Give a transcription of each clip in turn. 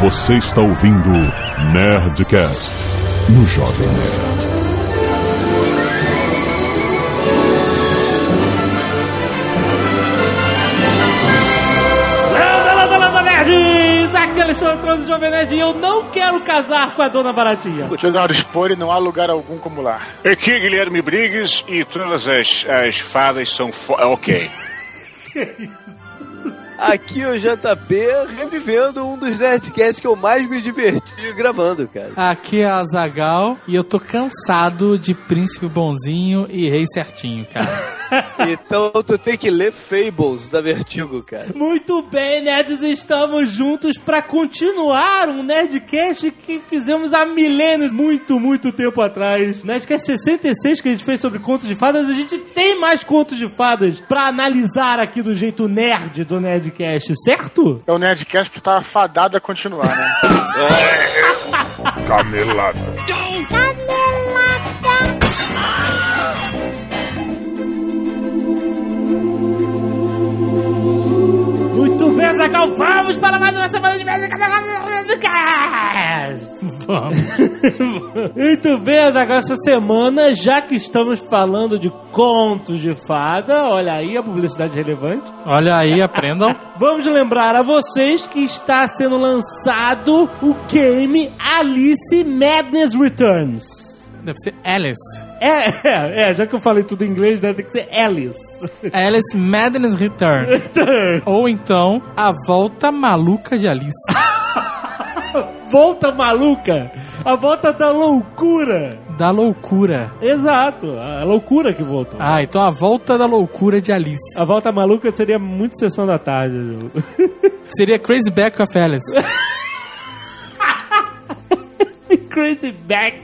Você está ouvindo Nerdcast no Jovem Nerd. Landa, landa, landa, nerds! Aqui é Alexandre Trans Jovem Nerd e eu não quero casar com a dona Baratinha. Jogar expor e não há lugar algum como lá. Aqui é Guilherme Briggs e todas as, as fadas são fo... Ok. Aqui o JP revivendo um dos Nerdcasts que eu mais me diverti gravando, cara. Aqui é a Zagal e eu tô cansado de príncipe bonzinho e rei certinho, cara. Então tu tem que ler Fables da Vertigo, cara. Muito bem, nerds, estamos juntos pra continuar um Nerdcast que fizemos há milênios, muito, muito tempo atrás. Nerdcast 66 que a gente fez sobre contos de fadas, a gente tem mais contos de fadas pra analisar aqui do jeito nerd do Nerdcast, certo? É o Nerdcast que tá fadado a continuar, né? Canelada. Vamos para mais uma semana de Mesa Nerdcast! Vamos. Muito bem, Zagal, essa semana, já que estamos falando de contos de fada, olha aí a publicidade relevante. Olha aí, aprendam. Vamos lembrar a vocês que está sendo lançado o game Alice Madness Returns. Deve ser Alice. É, é, é, já que eu falei tudo em inglês, né, tem que ser Alice. Alice Madness Return. Ou então, A Volta Maluca de Alice. volta maluca, a volta da loucura. Da loucura. Exato, a loucura que voltou. Ah, então A Volta da Loucura de Alice. A volta maluca seria muito sessão da tarde. Seria Crazy Back of Alice. Crazy Back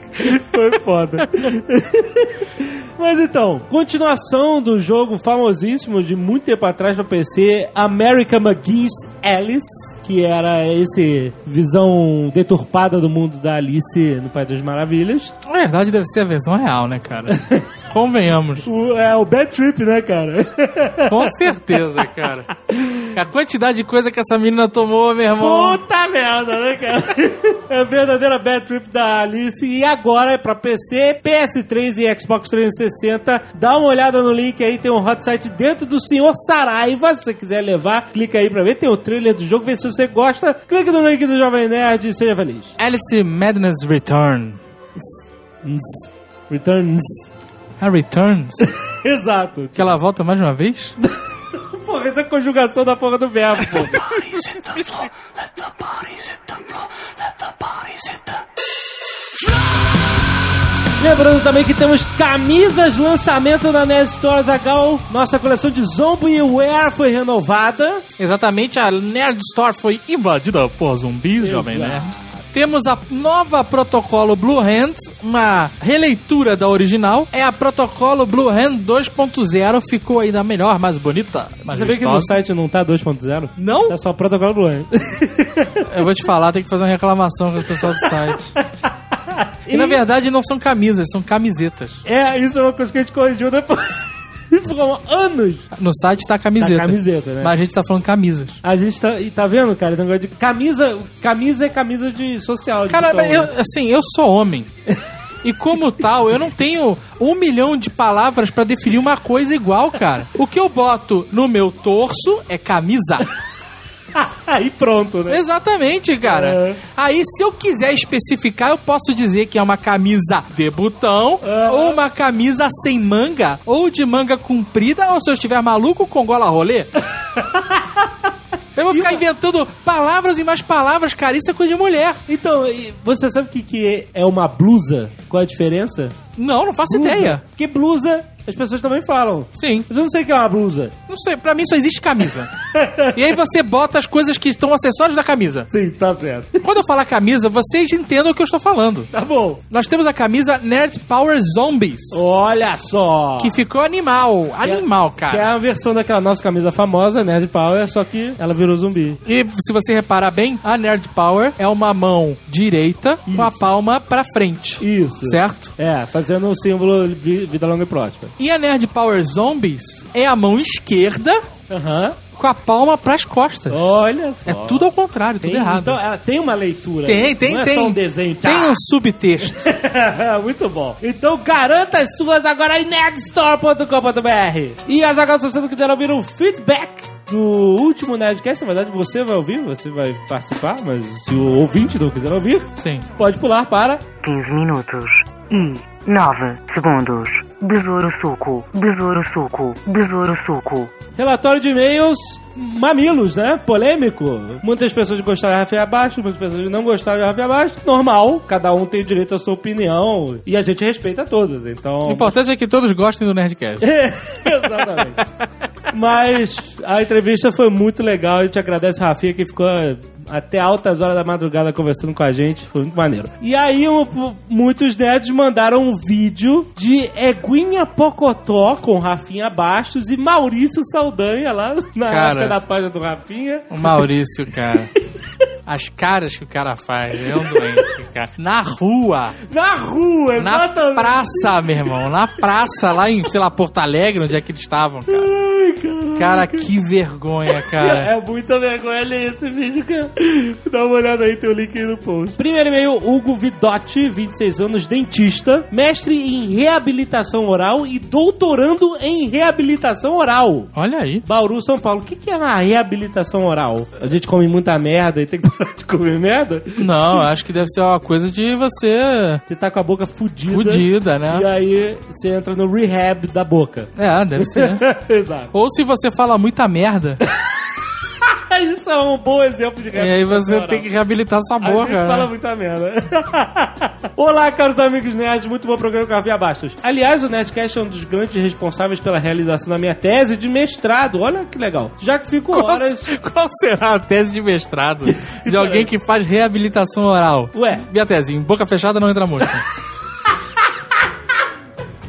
foi foda. Mas então, continuação do jogo famosíssimo de muito tempo atrás para PC, America McGee's Alice, que era esse visão deturpada do mundo da Alice no País das Maravilhas. Na verdade, deve ser a versão real, né, cara? Convenhamos. O, é o Bad Trip, né, cara? Com certeza, cara. A quantidade de coisa que essa menina tomou, meu irmão. Puta merda, né, cara? É a verdadeira Bad Trip da Alice. E agora é pra PC, PS3 e Xbox 360. Dá uma olhada no link aí, tem um hot site dentro do Senhor Saraiva. Se você quiser levar, clica aí pra ver. Tem o trailer do jogo, vê se você gosta. Clica no link do Jovem Nerd e seja feliz. Alice Madness Return. Returns. A Returns? Exato. Que ela volta mais uma vez? Porra, essa é a conjugação da porra do verbo, pô. Lembrando também que temos camisas lançamento na Nerd Store Zagal. Nossa coleção de Zombie Wear foi renovada. Exatamente, a Nerd Store foi invadida por zumbis, Jovem Exato. Nerd. Temos a nova protocolo Blue Hand, uma releitura da original. É a protocolo Blue Hand 2.0, ficou ainda melhor, mais bonita, mais Você vê que no site não tá 2.0? Não? Tá só protocolo Blue. Eu vou te falar, tem que fazer uma reclamação com o pessoal do site. E na verdade não são camisas, são camisetas. É, isso é uma coisa que a gente corrigiu depois. Ficou anos. No site tá camiseta. Tá camiseta, né? Mas a gente tá falando camisas. A gente tá. E tá vendo, cara? negócio de camisa. Camisa é camisa de social. de Cara, botão, eu, né? assim, eu sou homem. E como tal, eu não tenho um milhão de palavras pra definir uma coisa igual, cara. O que eu boto no meu torso é camisa. Aí pronto, né? Exatamente, cara. É. Aí, se eu quiser especificar, eu posso dizer que é uma camisa de botão, ou uma camisa sem manga, ou de manga comprida, ou se eu estiver maluco, com gola rolê. Eu vou ficar inventando palavras e mais palavras, cara. Isso é coisa de mulher. Então, você sabe o que, que é uma blusa? Qual a diferença? Não, não faço Blusa. ideia. Porque blusa, as pessoas também falam. Sim. Mas eu não sei o que é uma blusa. Não sei, pra mim só existe camisa. e aí você bota as coisas que estão acessórios da camisa. Sim, tá certo. Quando eu falar camisa, vocês entendam o que eu estou falando. Tá bom. Nós temos a camisa Nerd Power Zombies. Olha só. Que ficou animal. Animal, Que é cara. a versão daquela nossa camisa famosa, Nerd Power, só que ela virou zumbi. E se você reparar bem, a Nerd Power é uma mão direita com a palma pra frente. Isso. Certo? É, fazendo o símbolo vi- vida longa e próspera. E a Nerd Power Zombies é a mão esquerda Aham. com a palma pras costas. Olha só. É tudo ao contrário, tudo Tem, errado. Então, ela tem uma leitura. tem, aí. tem, Não é tem. só um desenho. Tem um subtexto. Muito bom. Então garanta as suas agora em nerdstore.com.br. E as agora, se você não quiser ouvir um feedback do último Nerdcast, na verdade você vai ouvir, você vai participar, mas se o ouvinte não quiser ouvir, Sim. pode pular para 15 minutos e 9 segundos. Besouro suco, besouro suco, besouro suco. relatório de e-mails mamilos, né? Polêmico. Muitas pessoas gostaram de Rafael Abaixo, muitas pessoas não gostaram de Rafael Abaixo. Normal, cada um tem direito à sua opinião e a gente respeita todas, então... O importante é que todos gostem do Nerdcast. Exatamente. Mas a entrevista foi muito legal. A gente agradece o Rafinha que ficou até altas horas da madrugada conversando com a gente. Foi muito maneiro. E aí, um- muitos nerds mandaram um vídeo de Eguinha Pocotó com Rafinha Bastos e Maurício Saldanha lá na Cara. época da página do Rafinha. O Maurício, cara. As caras que o cara faz, é um doente, cara. Na rua, Na rua, na exatamente. praça, meu irmão. Na praça, lá em, sei lá, Porto Alegre, onde é que eles estavam, cara. Ai. Cara, que vergonha, cara. É muita vergonha ler esse vídeo, cara. Dá uma olhada aí, tem o link aí no post. Primeiro e-mail, Hugo Vidotti, 26 anos, dentista, mestre em reabilitação oral e doutorando em reabilitação oral. Olha aí. Bauru, São Paulo. O que que é uma reabilitação oral? A gente come muita merda e tem que parar de comer merda? Não, acho que deve ser uma coisa de você Você tá com a boca fudida. fudida, E né? aí você entra no rehab da boca. É, deve ser. Exato. Ou se você fala muita merda, Isso é um bom exemplo de e aí reabilitação você oral. tem que reabilitar sua A boca. gente fala né? muita merda. Olá, caros amigos nerds, muito bom programa com a Via Bastos. Aliás, o Nerdcast é um dos grandes responsáveis pela realização da minha tese de mestrado. Olha que legal. Já que fico Qual, horas. qual será a tese de mestrado de alguém que faz reabilitação oral? Ué, Minha tese, em boca fechada não entra mosca.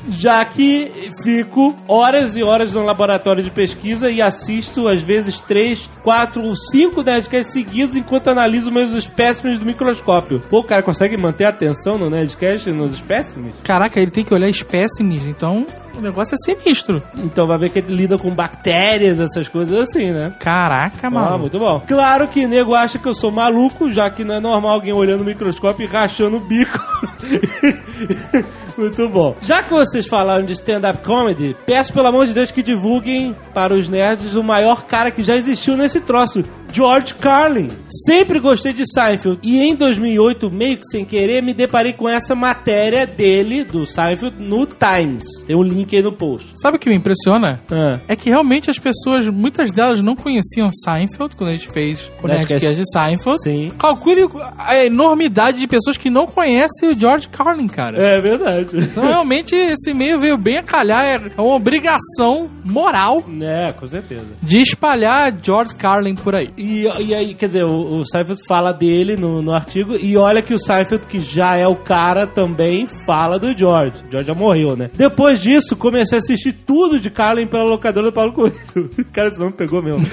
Já que fico horas e horas no laboratório de pesquisa e assisto, às vezes, três, quatro ou cinco Nerdcasts seguidos enquanto analiso meus espécimes do microscópio. Pô, o cara consegue manter a atenção no Nerdcast nos espécimes? Caraca, ele tem que olhar espécimes, então o negócio é sinistro. Então vai ver que ele lida com bactérias, essas coisas assim, né? Caraca, Ah, mano. muito bom. Claro que nego acha que eu sou maluco, já que não é normal alguém olhando o microscópio e rachando o bico. muito bom. Já que vocês falaram de stand-up comedy, peço pelo amor de Deus que divulguem para os nerds o maior cara que já existiu nesse troço. George Carlin. Sempre gostei de Seinfeld e em 2008, meio que sem querer, me deparei com essa matéria dele, do Seinfeld, no Times. Tem um link aí no post. Sabe o que me impressiona? Ah. É que realmente as pessoas, muitas delas não conheciam Seinfeld quando a gente fez o. Nerdcast de Seinfeld. Sim. Calcule a enormidade de pessoas que não conhecem o George Carlin, cara. É verdade. Então, realmente, esse e-mail veio bem a calhar. É uma obrigação moral É, com certeza. de espalhar George Carlin por aí. E, e aí, quer dizer, o, o Seinfeld fala dele no, no artigo, e olha que o Seinfeld, que já é o cara, também fala do George. O George já morreu, né? Depois disso, comecei a assistir tudo de Carlin pela locadora do Paulo Coelho. Cara, esse nome pegou mesmo.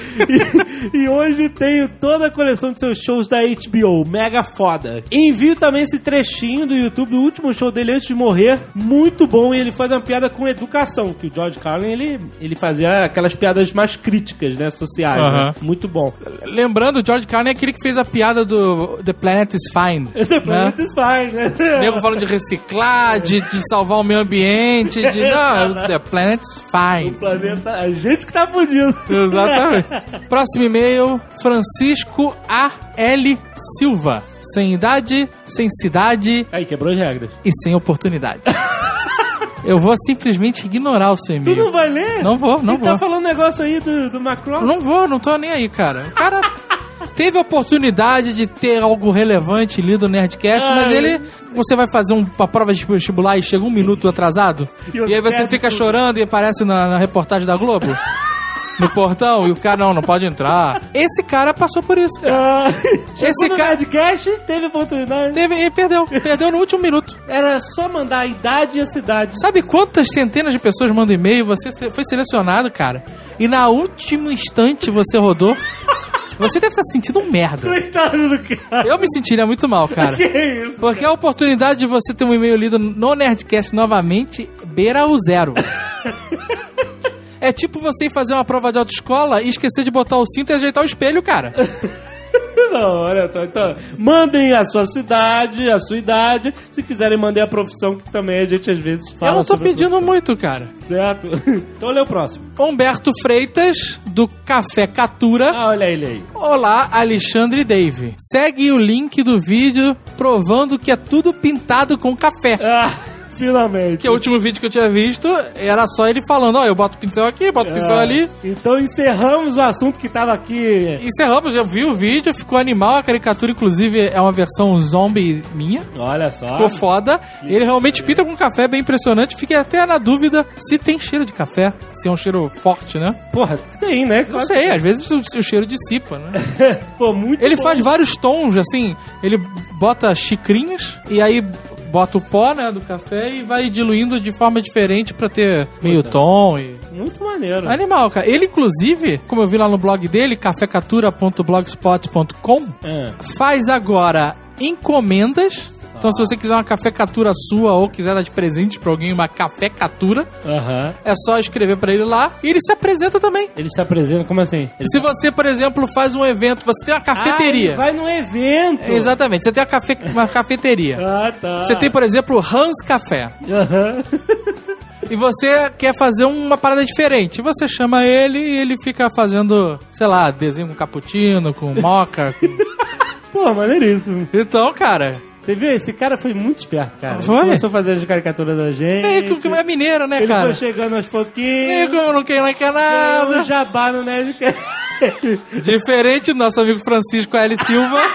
E, e hoje tenho toda a coleção de seus shows da HBO, mega foda. Envio também esse trechinho do YouTube do último show dele antes de morrer, muito bom, e ele faz uma piada com educação, que o George Carlin, ele, ele fazia aquelas piadas mais críticas, né, sociais, né? Muito bom. Lembrando, o George Carlin é aquele que fez a piada do The Planet is Fine. The planet is fine, né? Nego falando de reciclar, de, de salvar o meio ambiente, de. Não, The Planet's O Fine. planeta. A gente que tá fudido. Exatamente. Próximo e-mail: Francisco A. L. Silva. Sem idade, sem cidade Aí, quebrou as regras. e sem oportunidade. Eu vou simplesmente ignorar o seu Tu e-mail. não vai ler? Não vou, não Ele vou. tá falando negócio aí do, do Macron? Não vou, não tô nem aí, cara. O cara teve a oportunidade de ter algo relevante lido no Nerdcast, mas Ai. ele. Você vai fazer um- uma prova de vestibular e chega um minuto atrasado? E E, aí você fica tudo. chorando e aparece na, na reportagem da Globo? No portão, e o cara, não, não pode entrar. Esse cara passou por isso. Ah, Esse cara- Nerdcast, teve oportunidade. Teve, e perdeu. Perdeu no último minuto. Era só mandar a idade e a cidade. Sabe quantas centenas de pessoas mandam e-mail? Você foi selecionado, cara. E na último instante você rodou. Você deve estar sentindo um merda. Coitado do cara. Eu me sentiria muito mal, cara. Que isso? Porque a oportunidade de você ter um e-mail lido no Nerdcast novamente beira o zero. É tipo você ir fazer uma prova de autoescola e esquecer de botar o cinto e ajeitar o espelho, cara. Não, olha só. Então, mandem a sua cidade, a sua idade. Se quiserem, mandem a profissão, que também a gente às vezes fala. Eu não tô pedindo muito, cara. Certo? Então lê o próximo. Humberto Freitas, do Café Catura. Ah, olha ele aí. Olá, Alexandre Dave. Segue o link do vídeo provando que é tudo pintado com café. Ah, finalmente. Que o último vídeo que eu tinha visto era só ele falando, ó, eu boto o pincel aqui, boto o pincel Ah, ali. Então encerramos o assunto que tava aqui. Encerramos, eu vi o vídeo, ficou animal, a caricatura inclusive é uma versão zombie minha. Olha só. Ficou foda. Ele realmente pinta com café, bem impressionante. Fiquei até na dúvida se tem cheiro de café. Se é um cheiro forte, né? Porra, tem, né? Não sei, às vezes o, o cheiro dissipa, né? Pô, muito Ele bom. faz vários tons, assim. Ele bota xicrinhas e aí bota o pó, né, do café e vai diluindo de forma diferente pra ter meio tom e... Muito maneiro. Animal, cara. Ele, inclusive, como eu vi lá no blog dele, cafecatura.blogspot.com, É. faz agora encomendas. Então, se você quiser uma cafecatura sua ou quiser dar de presente pra alguém uma cafecatura, Aham. é só escrever pra ele lá e ele se apresenta também. Ele se apresenta, como assim? Ele Se você, por exemplo, faz um evento, você tem uma Ah, cafeteria. ele vai num evento. Exatamente, você tem uma, cafe- uma cafeteria. Ah, tá. Você tem, por exemplo, Hans Café. Aham. E você quer fazer uma parada diferente. Você chama ele e ele fica fazendo, sei lá, desenho com cappuccino, com moca. com- Pô, maneiríssimo. Então, cara. Você viu? Esse cara foi muito esperto, cara. Ele Foi? começou a fazer as caricaturas da gente. É, que- que é mineiro, né, Ele cara? foi chegando aos pouquinhos. como não quer, não quer Ganhando nada. jabá no Nerdcast. Diferente do nosso amigo Francisco L. Silva.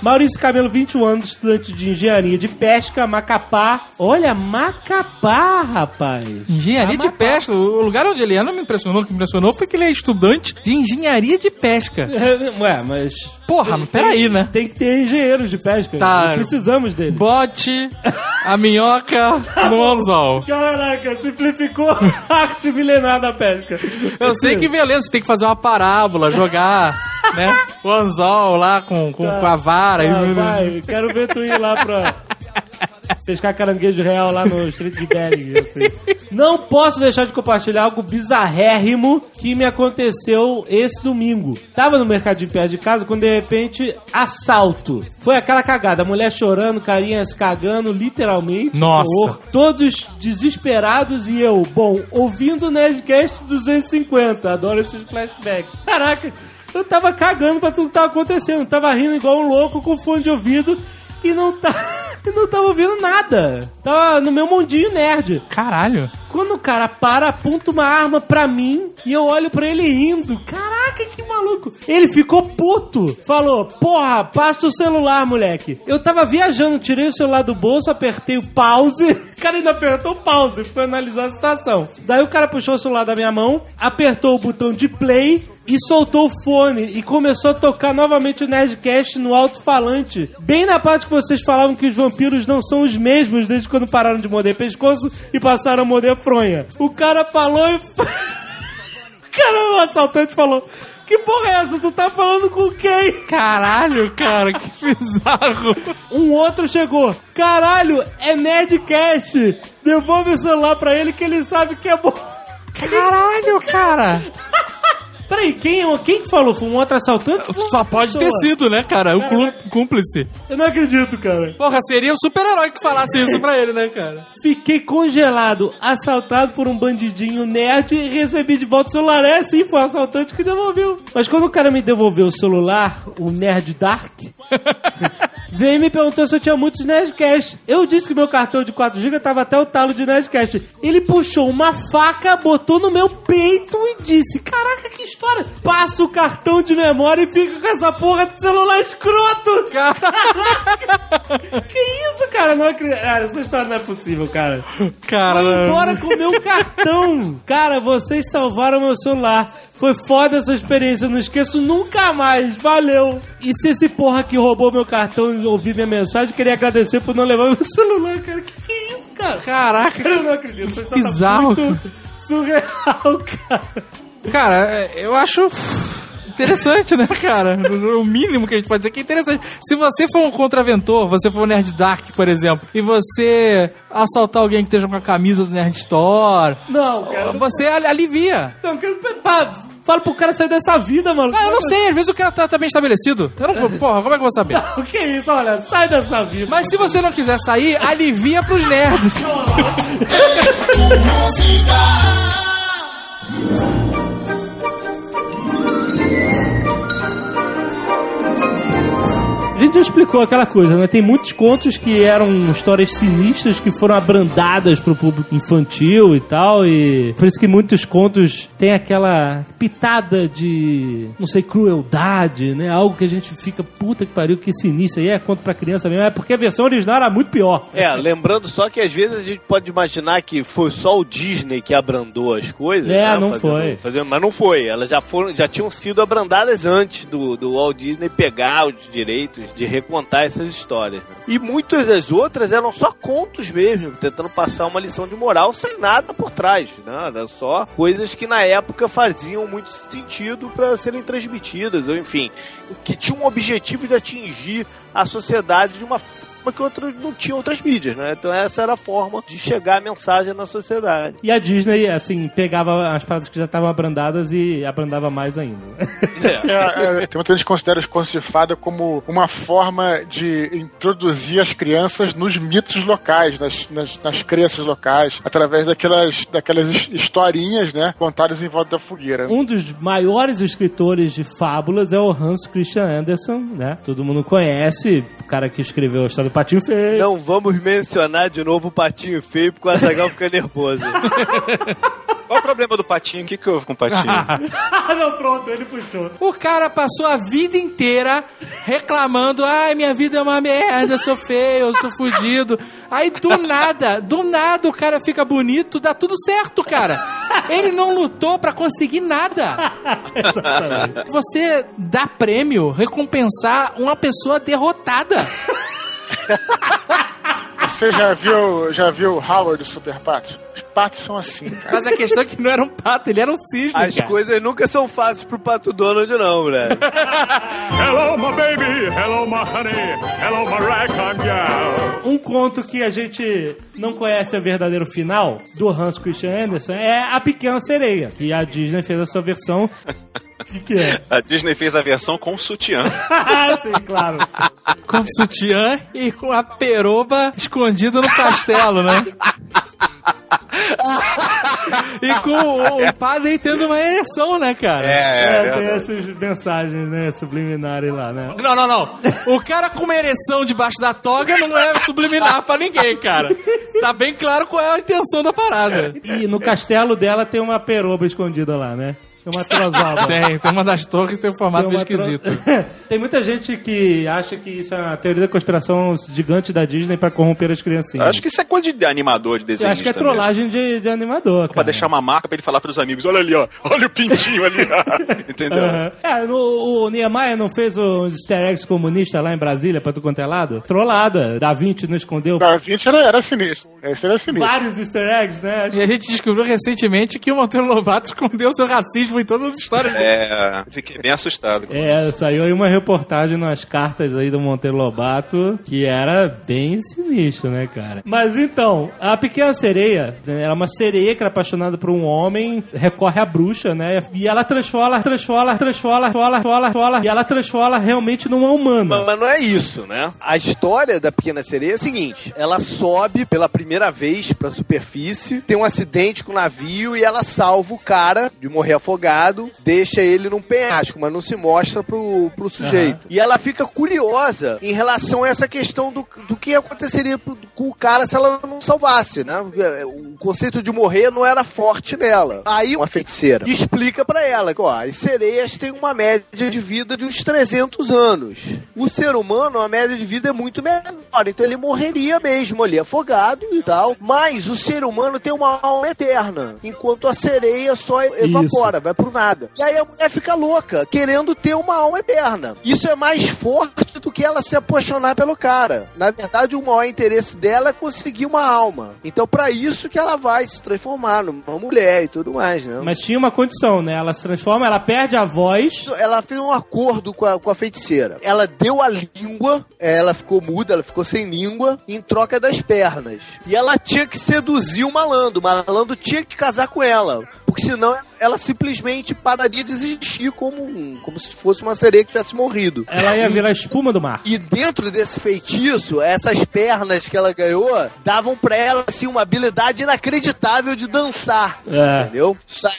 Maurício Camelo, 21 anos, estudante de engenharia de pesca, Macapá. Olha, Macapá, rapaz. Engenharia de Amapá. pesca. O lugar onde ele não me impressionou. O que me impressionou foi que ele é estudante de engenharia de pesca. Ué, mas. Porra, mas peraí, né? Tem que ter engenheiros de pesca. Tá. Precisamos dele. Bote a minhoca no anzol. Caraca, simplificou a arte milenar da pesca. Eu sei que beleza, você tem que fazer uma parábola, jogar, né? O anzol lá com, com, com a vara. Ah, e... vai, quero ver tu ir lá pra pescar caranguejo real lá no Street de Bering. assim. Não posso deixar de compartilhar algo bizarrérrimo que me aconteceu esse domingo. Tava no mercadinho perto de casa quando de repente assalto. Foi aquela cagada, a mulher chorando, carinha se cagando, literalmente. Nossa. Horror. Todos desesperados e eu, bom, ouvindo o Nerdcast 250. Adoro esses flashbacks. Caraca, eu tava cagando pra tudo que tava acontecendo. Tava rindo igual um louco com fone de ouvido e não, tá, e não tava ouvindo nada. Tava no meu mundinho nerd. Caralho. Quando o cara para, aponta uma arma pra mim e eu olho pra ele rindo. Caraca, que maluco. Ele ficou puto. Falou, porra, passa o celular, moleque. Eu tava viajando, tirei o celular do bolso, apertei o pause. O cara ainda apertou pause, foi analisar a situação. Daí o cara puxou o celular da minha mão, apertou o botão de play e soltou o fone e começou a tocar novamente o Nerdcast no alto-falante. Bem na parte que vocês falavam que os vampiros não são os mesmos desde quando pararam de morder pescoço e passaram a morder fronha. O cara falou e. o cara, o assaltante falou. Que porra é essa? Tu tá falando com quem? Caralho, cara, que bizarro. Um outro chegou. Caralho, é Nerdcast. Devolve o celular pra ele que ele sabe que é bom. Caralho, cara. Peraí, quem, quem que falou? Foi um outro assaltante? Só pode ter pessoa. sido, né, cara? O clú- cúmplice. Eu não acredito, cara. Porra, seria o super-herói que falasse isso pra ele, né, cara? Fiquei congelado, assaltado por um bandidinho nerd e recebi de volta o celular. É, sim, foi o assaltante que devolveu. Mas quando o cara me devolveu o celular, o Nerd Dark, veio e me perguntou se eu tinha muitos Nerdcast. Eu disse que meu cartão de 4GB tava até o talo de Nerdcast. Ele puxou uma faca, botou no meu peito e disse: Caraca, que história! Passa o cartão de memória e fica com essa porra de celular escroto! Que isso, cara? Não acredito. Cara, essa história não é possível, cara. Cara, Foi embora com o meu cartão. Cara, vocês salvaram meu celular. Foi foda essa experiência, não esqueço nunca mais. Valeu. E se esse porra que roubou meu cartão e ouviu minha mensagem, queria agradecer por não levar meu celular, cara. Que que é isso, cara? Caraca, Eu não acredito. História tá bizarro, muito surreal, cara. Cara, é, eu acho Interessante, né, cara? O mínimo que a gente pode dizer que é interessante. Se você for um contraventor, você for um Nerd Dark, por exemplo, e você assaltar alguém que esteja com a camisa do Nerd Store, Não, cara. Não, você ali- alivia. não, cara, pá, fala pro cara sair dessa vida, mano. Ah, eu não sei, às vezes o cara tá, tá bem estabelecido. Eu não vou, porra, como é que eu vou saber? O que é isso? Olha, sai dessa vida. Mas se você não quiser sair, alivia pros nerds. gente já explicou aquela coisa, né? Tem muitos contos que eram histórias sinistras que foram abrandadas pro público infantil e tal, e por isso que muitos contos têm aquela pitada de, não sei, crueldade, né? Algo que a gente fica, puta que pariu, que sinistro. E é conto pra criança mesmo, é porque a versão original era muito pior. É, lembrando só que às vezes a gente pode imaginar que foi só o Disney que abrandou as coisas. É, né, não fazendo- foi. fazendo- mas não foi. Elas já foram, já tinham sido abrandadas antes do, do Walt Disney pegar os direitos de recontar essas histórias. né? E muitas das outras eram só contos mesmo, tentando passar uma lição de moral sem nada por trás. Né? Era só coisas que na época faziam muito sentido para serem transmitidas, ou enfim, que tinham um objetivo de atingir a sociedade de uma forma que outro, não tinha outras mídias, né? Então essa era a forma de chegar a mensagem na sociedade. E a Disney, assim, pegava as paradas que já estavam abrandadas e abrandava mais ainda. É, é, tem muita gente que considera os contos de fada como uma forma de introduzir as crianças nos mitos locais, nas, nas, nas crenças locais, através daquelas, daquelas his- historinhas, né, contadas em volta da fogueira. Um dos maiores escritores de fábulas é o Hans Christian Andersen, né? Todo mundo conhece, o cara que escreveu a história do Patinho Feio. Não vamos mencionar de novo o patinho feio, porque o Azagal fica nervoso. Qual o problema do patinho? O que, que houve com o patinho? Ah, não, pronto, ele puxou. O cara passou a vida inteira reclamando: ai, minha vida é uma merda, eu sou feio, eu sou fudido. Aí do nada, do nada o cara fica bonito, dá tudo certo, cara. Ele não lutou pra conseguir nada. Você dá prêmio, recompensar uma pessoa derrotada. Você já viu, já viu o Howard Super Patos? Os patos são assim, cara. Mas a questão é que não era um pato, ele era um cisne. As cara. coisas nunca são fáceis pro Pato Donald, não, velho. Hello, my baby. Hello, my honey. Hello, my ragtime gal. Um conto que a gente não conhece o verdadeiro final do Hans Christian Andersen é A Pequena Sereia, que a Disney fez a sua versão. O que, que é? A Disney fez a versão com sutiã. Sim, claro. Com sutiã e com a peroba escondida no castelo, né? e com o, o padre tendo uma ereção, né, cara? É, tem essas mensagens, né, subliminares lá, né? Não, não, não. O cara com uma ereção debaixo da toga não é subliminar pra ninguém, cara. Tá bem claro qual é a intenção da parada. E no castelo dela tem uma peroba escondida lá, né? Tem uma trozoba. Tem, tem uma das torres que tem um formato Tem esquisito. Tem muita gente que acha que isso é uma teoria da conspiração gigante da Disney pra corromper as criancinhas. Acho que isso é coisa de animador, de Eu desenhista. acho que é trollagem de, de animador, Pra cara. deixar uma marca pra ele falar pros amigos, olha ali, ó, olha o pintinho ali, ó. entendeu? Aham. É, no- o Niemeyer não fez os easter eggs comunistas lá em Brasília pra tu quanto é lado? Trollada. Da Vinci não escondeu Da 20 era, era sinistro. Esse era sinistro. vários easter eggs, né? E a gente descobriu recentemente que o Monteiro Lobato escondeu seu racismo em todas as histórias. É, fiquei bem assustado. com É, saiu aí uma reportagem nas cartas aí do Monteiro Lobato que era bem sinistro, né, cara? Mas então, a Pequena Sereia, né, era uma sereia que era apaixonada por um homem, recorre à bruxa, né? E ela transforma, transforma, transforma, transforma, transforma, transforma, e ela transforma realmente numa humana. Mas, mas não é isso, né? A história da Pequena Sereia é a seguinte: ela sobe pela primeira vez pra superfície, tem um acidente com o navio e ela salva o cara de morrer afogado, deixa ele num penhasco, mas não se mostra pro, pro sujeito. E ela fica curiosa em relação a essa questão do, do que aconteceria pro- com o cara se ela não salvasse, né? O conceito de morrer não era forte nela. Aí uma feiticeira explica pra ela que, ó, as sereias têm uma média de vida de uns 300 anos. O ser humano, a média de vida é muito menor, então ele morreria mesmo ali, afogado e tal. Mas o ser humano tem uma alma eterna, enquanto a sereia só evapora, vai pro nada. E aí a mulher fica louca, querendo ter uma alma eterna. Isso é mais forte do que ela se apaixonar pelo cara. Na verdade, o maior interesse dela é conseguir uma alma. Então, pra isso que ela vai se transformar numa mulher e tudo mais, né? Mas tinha uma condição, né? Ela se transforma, ela perde a voz. Ela fez um acordo com a, com a feiticeira. Ela deu a língua, eh, ela ficou muda, ela ficou sem língua, em troca das pernas. E ela tinha que seduzir o malandro. O malandro tinha que casar com ela. Porque senão ela simplesmente pararia de existir como, um- como se fosse uma sereia que tivesse morrido. Ela ia E, virar espuma do mar. e dentro desse feitiço, essas pernas que ela ganhou davam pra ela assim, uma habilidade inacreditável de dançar. É. Entendeu?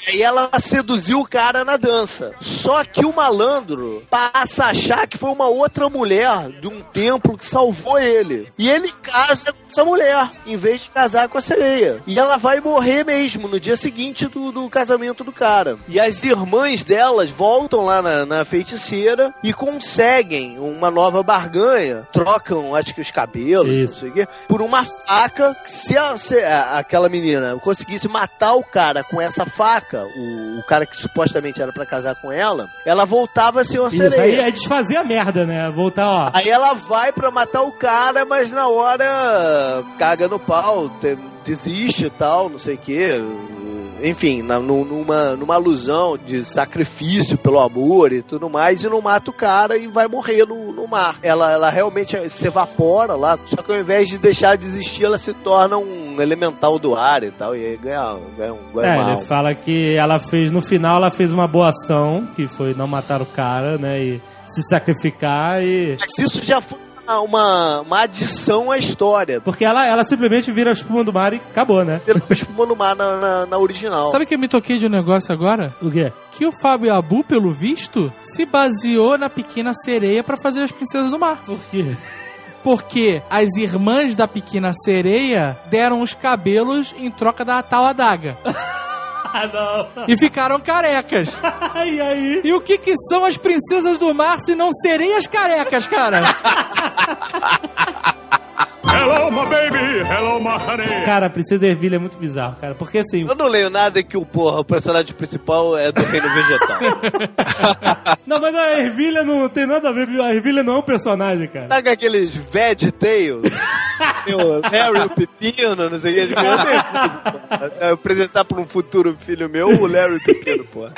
Aí ela seduziu o cara na dança. Só que o malandro passa a achar que foi uma outra mulher de um templo que salvou ele. E ele casa com essa mulher, em vez de casar com a sereia. E ela vai morrer mesmo no dia seguinte do, do casamento do cara. E as irmãs delas voltam lá na, na feiticeira e conseguem uma nova barganha. Trocam, acho que os cabelos, Isso. não sei o quê, por uma faca. Se, a- se a- aquela menina conseguisse matar o cara com essa faca, o, o cara que supostamente era pra casar com ela, ela voltava a ser uma Isso, aí sereia. é desfazer a merda, né? Voltar, ó. Aí ela vai pra matar o cara, mas na hora caga no pau, te- desiste e tal, não sei o quê. Enfim, na- nu- numa, numa alusão de sacrifício pelo amor e tudo mais, e não mata o cara e vai morrer no, no mar. Ela, ela realmente se evapora lá, só que ao invés de deixar de existir, ela se torna um elemental do ar e tal, e aí ganha, ganha, um- ganha É, ele alma. fala que ela fez, no final, ela fez uma boa ação, que foi não matar o cara, né? E se sacrificar e. Mas isso já foi uma, uma, uma adição à história. Porque ela, ela simplesmente vira a espuma do mar e acabou, né? Pelo espuma no mar na, na, na original. Sabe que eu me toquei de um negócio agora? O quê? Que o Fábio Abu, pelo visto, se baseou na pequena sereia pra fazer as princesas do mar. Por quê? Porque as irmãs da pequena sereia deram os cabelos em troca da tal adaga. Ah, não. e ficaram carecas. e aí? E o que que são as princesas do mar se não sereias carecas, cara? Hello, my baby. Hello, my honey. Cara, a Princesa Ervilha é muito bizarro, cara. Porque assim. Eu não leio nada que o, porra, o personagem principal é do reino vegetal. Não, mas a Ervilha não tem nada a ver. A Ervilha não é um personagem, cara. Sabe aqueles Veg Tales? Tem o Harry, o Pepino, não sei o que. Eu é, apresentar pra um futuro filho meu o Larry o Pepino, porra.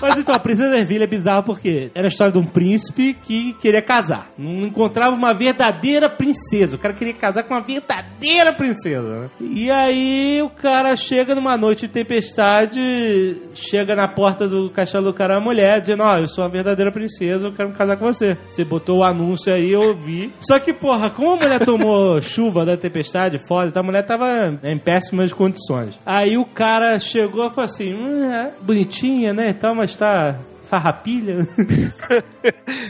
Mas então, a Princesa Ervilha é bizarro porque era a história de um príncipe que queria casar. Não encontrava uma verdadeira princesa. Cara queria casar com uma verdadeira princesa. né? E aí o cara chega numa noite de tempestade, chega na porta do castelo do cara, a mulher, dizendo: Ó, eu sou uma verdadeira princesa, eu quero me casar com você. Você botou o anúncio aí, eu vi. Só que, porra, como a mulher tomou chuva da tempestade, foda, então a mulher tava em péssimas condições. Aí o cara chegou e falou assim: hum, é bonitinha, né? e tal, mas tá farrapilha.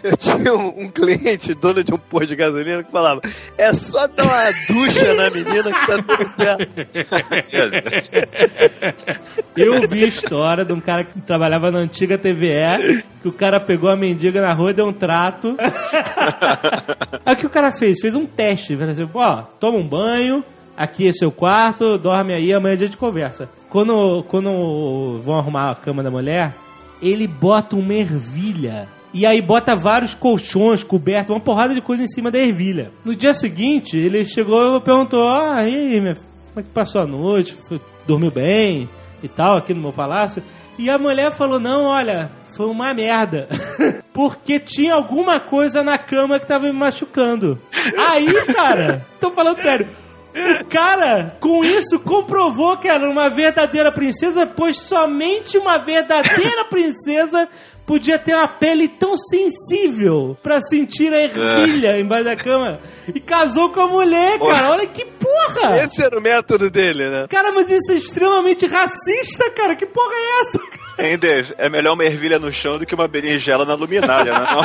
Eu tinha um, um cliente, dono de um posto de gasolina, que falava: é só dar uma ducha na menina que tá tudo certo. Eu vi a história de um cara que trabalhava na antiga TVE, que o cara pegou a mendiga na rua e deu um trato. Aí o que o cara fez? Fez um teste. Falou assim, ó, toma um banho, aqui é seu quarto, dorme aí, amanhã é dia de conversa. Quando, quando vão arrumar a cama da mulher, ele bota uma ervilha. E aí bota vários colchões, cobertos, uma porrada de coisa em cima da ervilha. No dia seguinte, ele chegou e perguntou, ah, aí, minha como é que passou a noite? Dormiu bem e tal, aqui no meu palácio? E a mulher falou, não, olha, foi uma merda. Porque tinha alguma coisa na cama que tava me machucando. Aí, cara, tô falando sério. O cara, com isso, comprovou que era uma verdadeira princesa, pois somente uma verdadeira princesa podia ter uma pele tão sensível pra sentir a ervilha embaixo da cama. E casou com a mulher, cara. Olha que porra! Esse era o método dele, né? Cara, mas isso é extremamente racista, cara. Que porra é essa? Hein, Dave? É melhor uma ervilha no chão do que uma berinjela na luminária, né? não?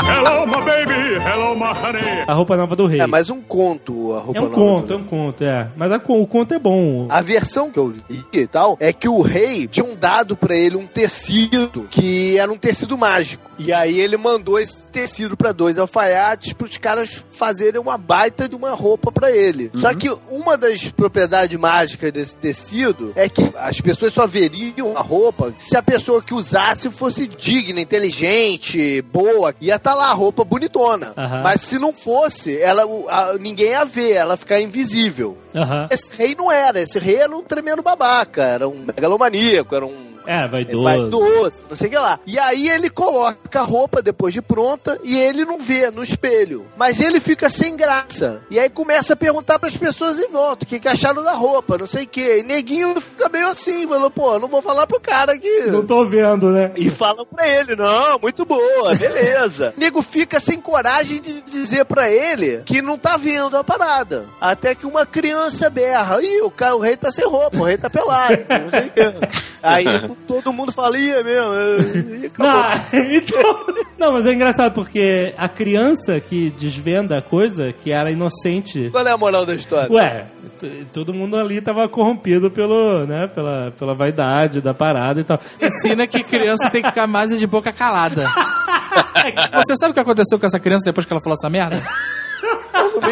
Hello, my baby. Hello, my honey. A roupa nova do rei. É mais um conto a roupa É um nova conto, do é um conto, é. Mas a o conto é bom. A versão que eu li e tal é que o rei tinha dado pra ele um tecido que era um tecido mágico. E aí ele mandou esse tecido pra dois alfaiates pros caras fazerem uma baita de uma roupa pra ele. Só que uma das propriedades mágicas desse tecido é que as pessoas só veriam a roupa se a pessoa que usasse fosse digna, inteligente, boa. Ia estar lá a roupa bonitona. Aham. Mas se não fosse, ela, a- ninguém ia ver, ela ficar invisível. Aham. Esse rei não era, esse rei era um tremendo babaca, era um megalomaníaco, era um É, vaidoso. vaidoso, não sei o que lá. E aí ele coloca a roupa depois de pronta e ele não vê no espelho. Mas ele fica sem graça. E aí começa a perguntar pras pessoas em volta o que, que acharam da roupa, não sei o que. E neguinho fica meio assim, falou, pô, não vou falar pro cara aqui. Não tô vendo, né? E falam pra ele, não, muito boa, beleza. o nego fica sem coragem de dizer pra ele que não tá vendo a parada. Até que uma criança berra, ih, o, cara, o rei tá sem roupa, o rei tá pelado, não sei o quê. Aí todo mundo fala, é mesmo, e. Não, então, não, mas é engraçado porque a criança que desvenda a coisa, que era inocente. Qual é a moral da história? Ué, todo mundo ali tava corrompido pelo, né, pela, pela vaidade da parada e tal. Ensina que criança tem que ficar mais de boca calada. Você sabe o que aconteceu com essa criança depois que ela falou essa merda?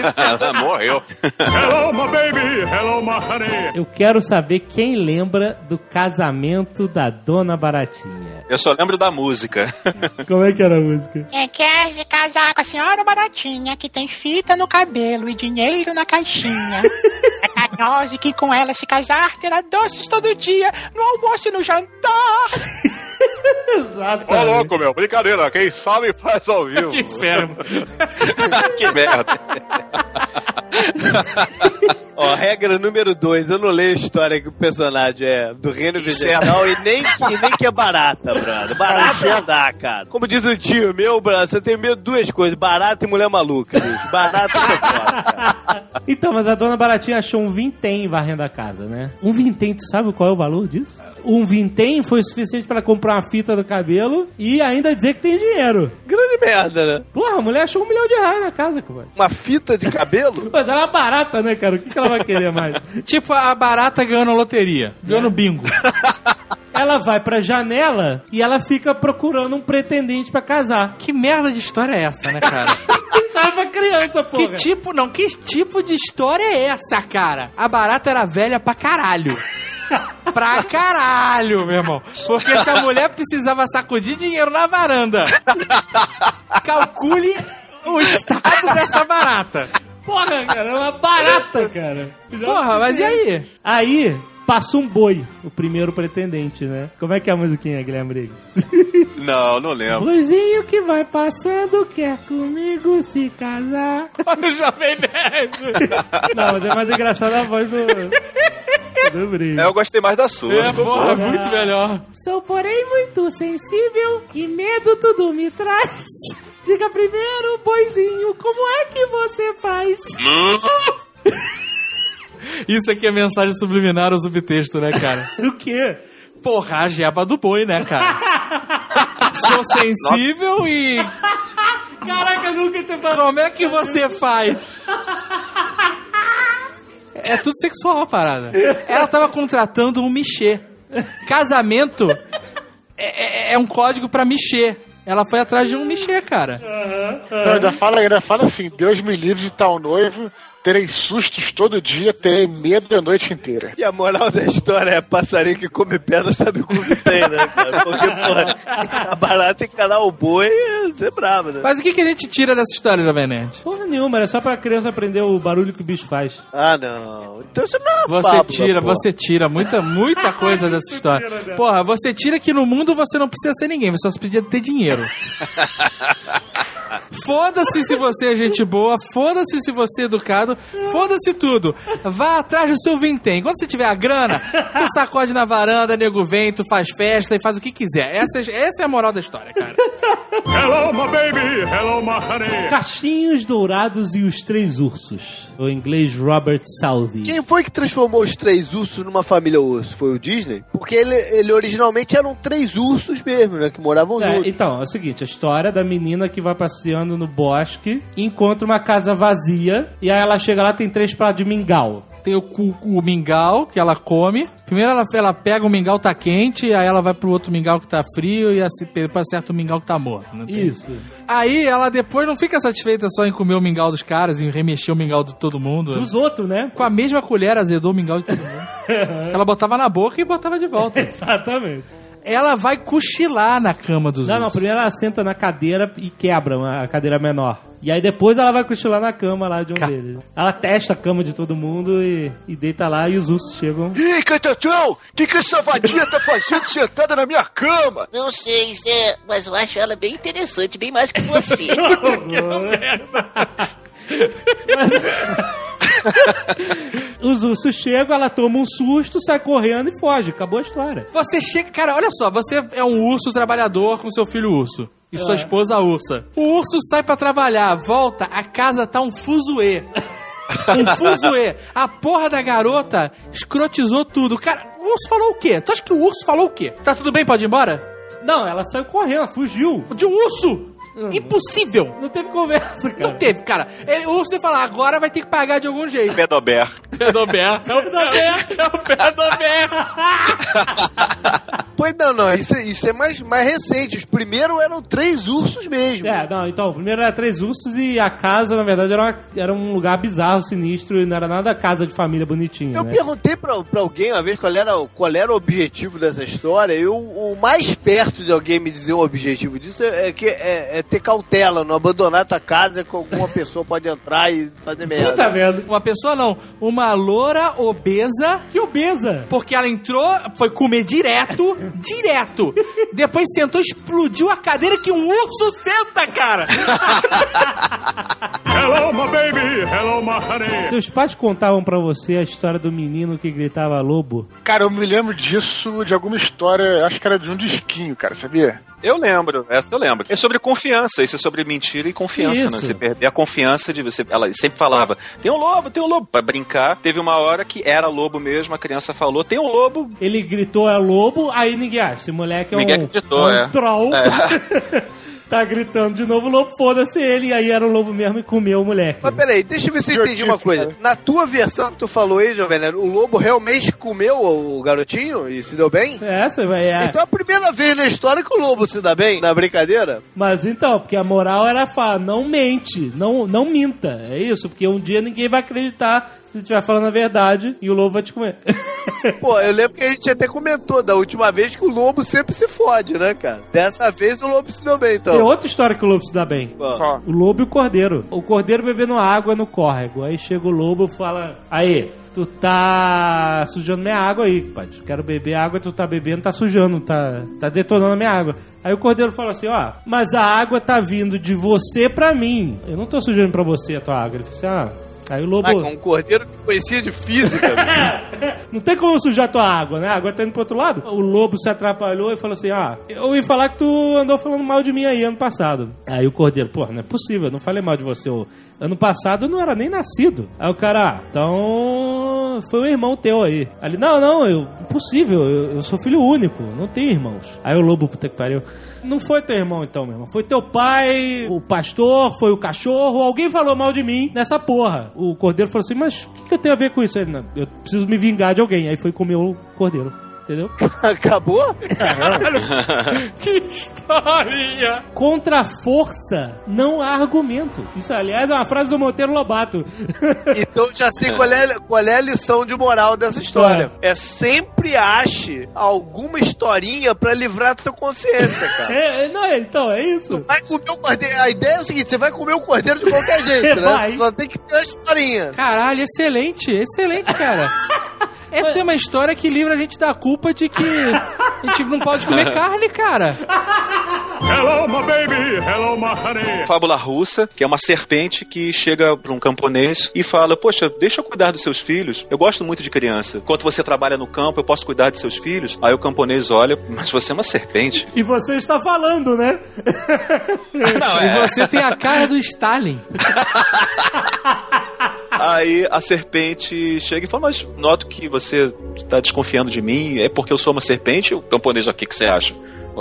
Ela morreu. Hello, my baby. Hello, my honey. Eu quero saber quem lembra do casamento da Dona Baratinha. Eu só lembro da música. Como é que era a música? Quem quer se casar com a senhora baratinha, que tem fita no cabelo e dinheiro na caixinha. É carinhosa e que com ela se casar terá doces todo dia, no almoço e no jantar. Exato. Ô, louco, meu. Brincadeira. Quem sabe faz ao vivo. Que inferno. que merda. Ó, regra número dois, eu não leio a história que o personagem é do reino vegetal e nem que, e nem que é barata, brother. Barata não dá, cara. Como diz o tio meu, brother, eu tenho medo de duas coisas, barata e mulher maluca, bicho. Barata é foda, cara. Então, mas a Dona Baratinha achou um vintém varrendo a casa, né? Um vintém, tu sabe qual é o valor disso? Um vintém foi o suficiente pra comprar uma fita do cabelo e ainda dizer que tem dinheiro. Grande merda, né? Porra, a mulher achou um milhão de reais na casa, cara. Uma fita de cabelo? Mas ela é barata, né, cara? O que, que ela vai querer mais? Tipo a barata ganhando loteria. Ganhando bingo. ela vai pra janela e ela fica procurando um pretendente pra casar. Que merda de história é essa, né, cara? Tava pra criança, porra. Que tipo, não, que tipo de história é essa, cara? A barata era velha pra caralho. pra caralho, meu irmão. Porque essa mulher precisava sacudir dinheiro na varanda. Calcule o estado dessa barata. Porra, cara, é uma barata, cara. Porra, mas e aí? Aí, passou um boi, o primeiro pretendente, né? Como é que é a musiquinha, Guilherme Briggs? Não, não lembro. Boizinho que vai passando, quer comigo se casar. Olha o Jovem Nerd. Não, mas é mais engraçado a voz do... É, eu gostei mais da sua. É, porra, muito melhor. Sou, porém, muito sensível e medo tudo me traz. Diga primeiro, boizinho, como é que você faz? Isso aqui é mensagem subliminar ou subtexto, né, cara? O quê? Porra, a jeba do boi, né, cara? Sou sensível e. Caraca, eu nunca falado. Como é que você faz? É tudo sexual a parada. Ela tava contratando um michê. Casamento é, é- é um código pra michê. Ela foi atrás de um michê, cara. Não, ainda fala, ainda fala assim, Deus me livre de tal noivo, terei sustos todo dia, terei medo a noite inteira. E a moral da história é passarinho que come pedra sabe o que tem, né, cara? Porque, porra, a barata encarar o boi, você é bravo, né? Mas o que, que a gente tira dessa história, Jovem Nerd? Porra nenhuma, era só pra criança aprender o barulho que o bicho faz. Ah, não. Então isso não é uma Você fábula, tira, porra. você tira muita, muita coisa dessa história. Porra, você tira que no mundo você não precisa ser ninguém, você só precisa ter dinheiro. Foda-se se você é gente boa, foda-se se você é educado, foda-se tudo. Vá atrás do seu vintém. Quando você tiver a grana, tu sacode na varanda, nego vem, tu faz festa e faz o que quiser. Essa, essa é a moral da história, cara. Hello, my baby. Hello, my honey. Cachinhos Dourados e os Três Ursos. O inglês Robert Southey. Quem foi que transformou os três ursos numa família urso? Foi o Disney? Porque ele, ele originalmente eram três ursos mesmo, né? Que moravam É, juntos. então, é o seguinte, a história da menina que vai passeando no bosque, encontra uma casa vazia, e aí ela chega lá tem três pratos de mingau. Tem o, cu- o mingau que ela come. Primeiro ela, ela pega o mingau tá quente, aí ela vai pro outro mingau que tá frio e assim, depois acerta o mingau que tá morto. né? Isso. Aí ela depois não fica satisfeita só em comer o mingau dos caras e remexer o mingau de todo mundo. Dos outros, né? Com a mesma colher azedou o mingau de todo mundo. ela botava na boca e botava de volta. Exatamente. Ela vai cochilar na cama dos Não, não, primeiro ela senta na cadeira e quebra a cadeira menor. E aí depois ela vai cochilar na cama lá de um deles. Ela testa a cama de todo mundo e, e deita lá e os ursos chegam. Ih, Catatão, o que, que essa vadia tá fazendo sentada na minha cama? Não sei, Zé, mas eu acho ela bem interessante, bem mais que você. Os ursos chegam, ela toma um susto, sai correndo e foge. Acabou a história. Você chega. Cara, olha só, você é um urso trabalhador com seu filho urso. E sua esposa ursa. O urso sai pra trabalhar, volta, a casa tá um fuzuê. Um fuzuê. A porra da garota escrotizou tudo. Cara, o urso falou o quê? Tu acha que o urso falou o quê? Tá tudo bem, pode ir embora? Não, ela saiu correndo, ela fugiu. De um urso! Impossível! Não teve conversa, cara. Não teve, cara. Ele- o urso ia falar, agora vai ter que pagar de algum jeito. Pedober. Pedober. É o Pedober. É o Pedober. Pois não, não. Isso, é- isso é mais, mais recente. Os primeiros eram três ursos mesmo. É, não, então, primeiro era três ursos e a casa, na verdade, era, uma- era um lugar bizarro, sinistro, e não era nada casa de família bonitinha, Eu né? perguntei pra, pra alguém uma vez qual era, qual era o objetivo dessa história, e o, o mais perto de alguém me dizer o objetivo disso é, é que é, é ter cautela, não abandonar tua casa que alguma pessoa pode entrar e fazer merda. Tá vendo? Uma pessoa não, uma loura obesa. Que obesa! Porque ela entrou, foi comer direto, direto. Depois sentou, explodiu a cadeira que um urso senta, cara. Hello, my baby. Hello, my honey. Seus pais contavam pra você a história do menino que gritava lobo? Cara, eu me lembro disso de alguma história, acho que era de um disquinho, cara, sabia? Eu lembro, essa eu lembro. É sobre confiança, isso é sobre mentira e confiança, Isso. né? Você perder a confiança de você. Ela sempre falava, tem um lobo, tem um lobo, pra brincar. Teve uma hora que era lobo mesmo, a criança falou, tem um lobo. Ele gritou é lobo, aí ninguém, ah, esse moleque é Ninguém um, acreditou, é um é. troll. tá gritando de novo, o lobo, foda-se ele, e aí era o lobo mesmo e comeu o moleque. Mas peraí, deixa eu ver se eu entendi uma coisa. Na tua versão que tu falou aí, Jovem Nerd, o lobo realmente comeu o garotinho e se deu bem? É, você vai. É. Então é a primeira vez na história que o lobo se dá bem na brincadeira? Mas então, porque a moral era falar, não mente, não, não minta. É isso, porque um dia ninguém vai acreditar se estiver falando a verdade e o lobo vai te comer. Pô, eu lembro que a gente até comentou da última vez que o lobo sempre se fode, né, cara? Dessa vez o lobo se deu bem, então. Tem outra história que o lobo se dá bem. Ó. O lobo e o cordeiro. O cordeiro bebendo água no córrego. Aí chega o lobo e fala: Aí, tu tá sujando minha água aí, pai. Quero beber água, tu tá bebendo, tá sujando, tá, tá detonando a minha água. Aí o cordeiro fala assim: Ó, mas a água tá vindo de você pra mim. Eu não tô sujando pra você a tua água. Ele fala assim: Ah. Aí o lobo. Ah, com um cordeiro que conhecia de física. Não tem como sujar tua água, né? A água tá indo pro outro lado. O lobo se atrapalhou e falou assim: Ah, eu ouvi falar que tu andou falando mal de mim aí ano passado. Aí o cordeiro, pô, não é possível, eu não falei mal de você. ô. Ano passado eu não era nem nascido. Aí o cara, ah, então foi um irmão teu aí. Ele, não, não, eu, impossível, eu, eu sou filho único, não tenho irmãos. Aí o lobo, puta que pariu. Não foi teu irmão então, meu irmão. Foi teu pai, o pastor, foi o cachorro. Alguém falou mal de mim nessa porra. O cordeiro falou assim: Mas o que, que eu tenho a ver com isso? Ele, não, eu preciso me vingar de alguém. Aí foi comer o cordeiro. Entendeu? Acabou? que historinha! Contra a força, não há argumento. Isso, aliás, é uma frase do Monteiro Lobato. Então já sei qual é, qual é a lição de moral dessa história. É sempre ache alguma historinha pra livrar a tua consciência, cara. É, é, não, é, então, é isso. Vai comer o cordeiro. A ideia é o seguinte: você vai comer o cordeiro de qualquer jeito, né? Vai. Você só tem que ter a historinha. Caralho, excelente, excelente, cara. Essa é uma história que livra a gente da culpa de que a gente não pode comer carne, cara. Hello, my baby. Hello, my honey. Fábula russa, que é uma serpente que chega para um camponês e fala: Poxa, deixa eu cuidar dos seus filhos. Eu gosto muito de criança. Enquanto você trabalha no campo, eu posso cuidar de seus filhos. Aí o camponês olha, mas você é uma serpente. E você está falando, né? Não, E é. você tem a cara do Stalin. Aí a serpente chega e fala: Mas noto que você está desconfiando de mim. É porque eu sou uma serpente? O camponês, o que, que você acha?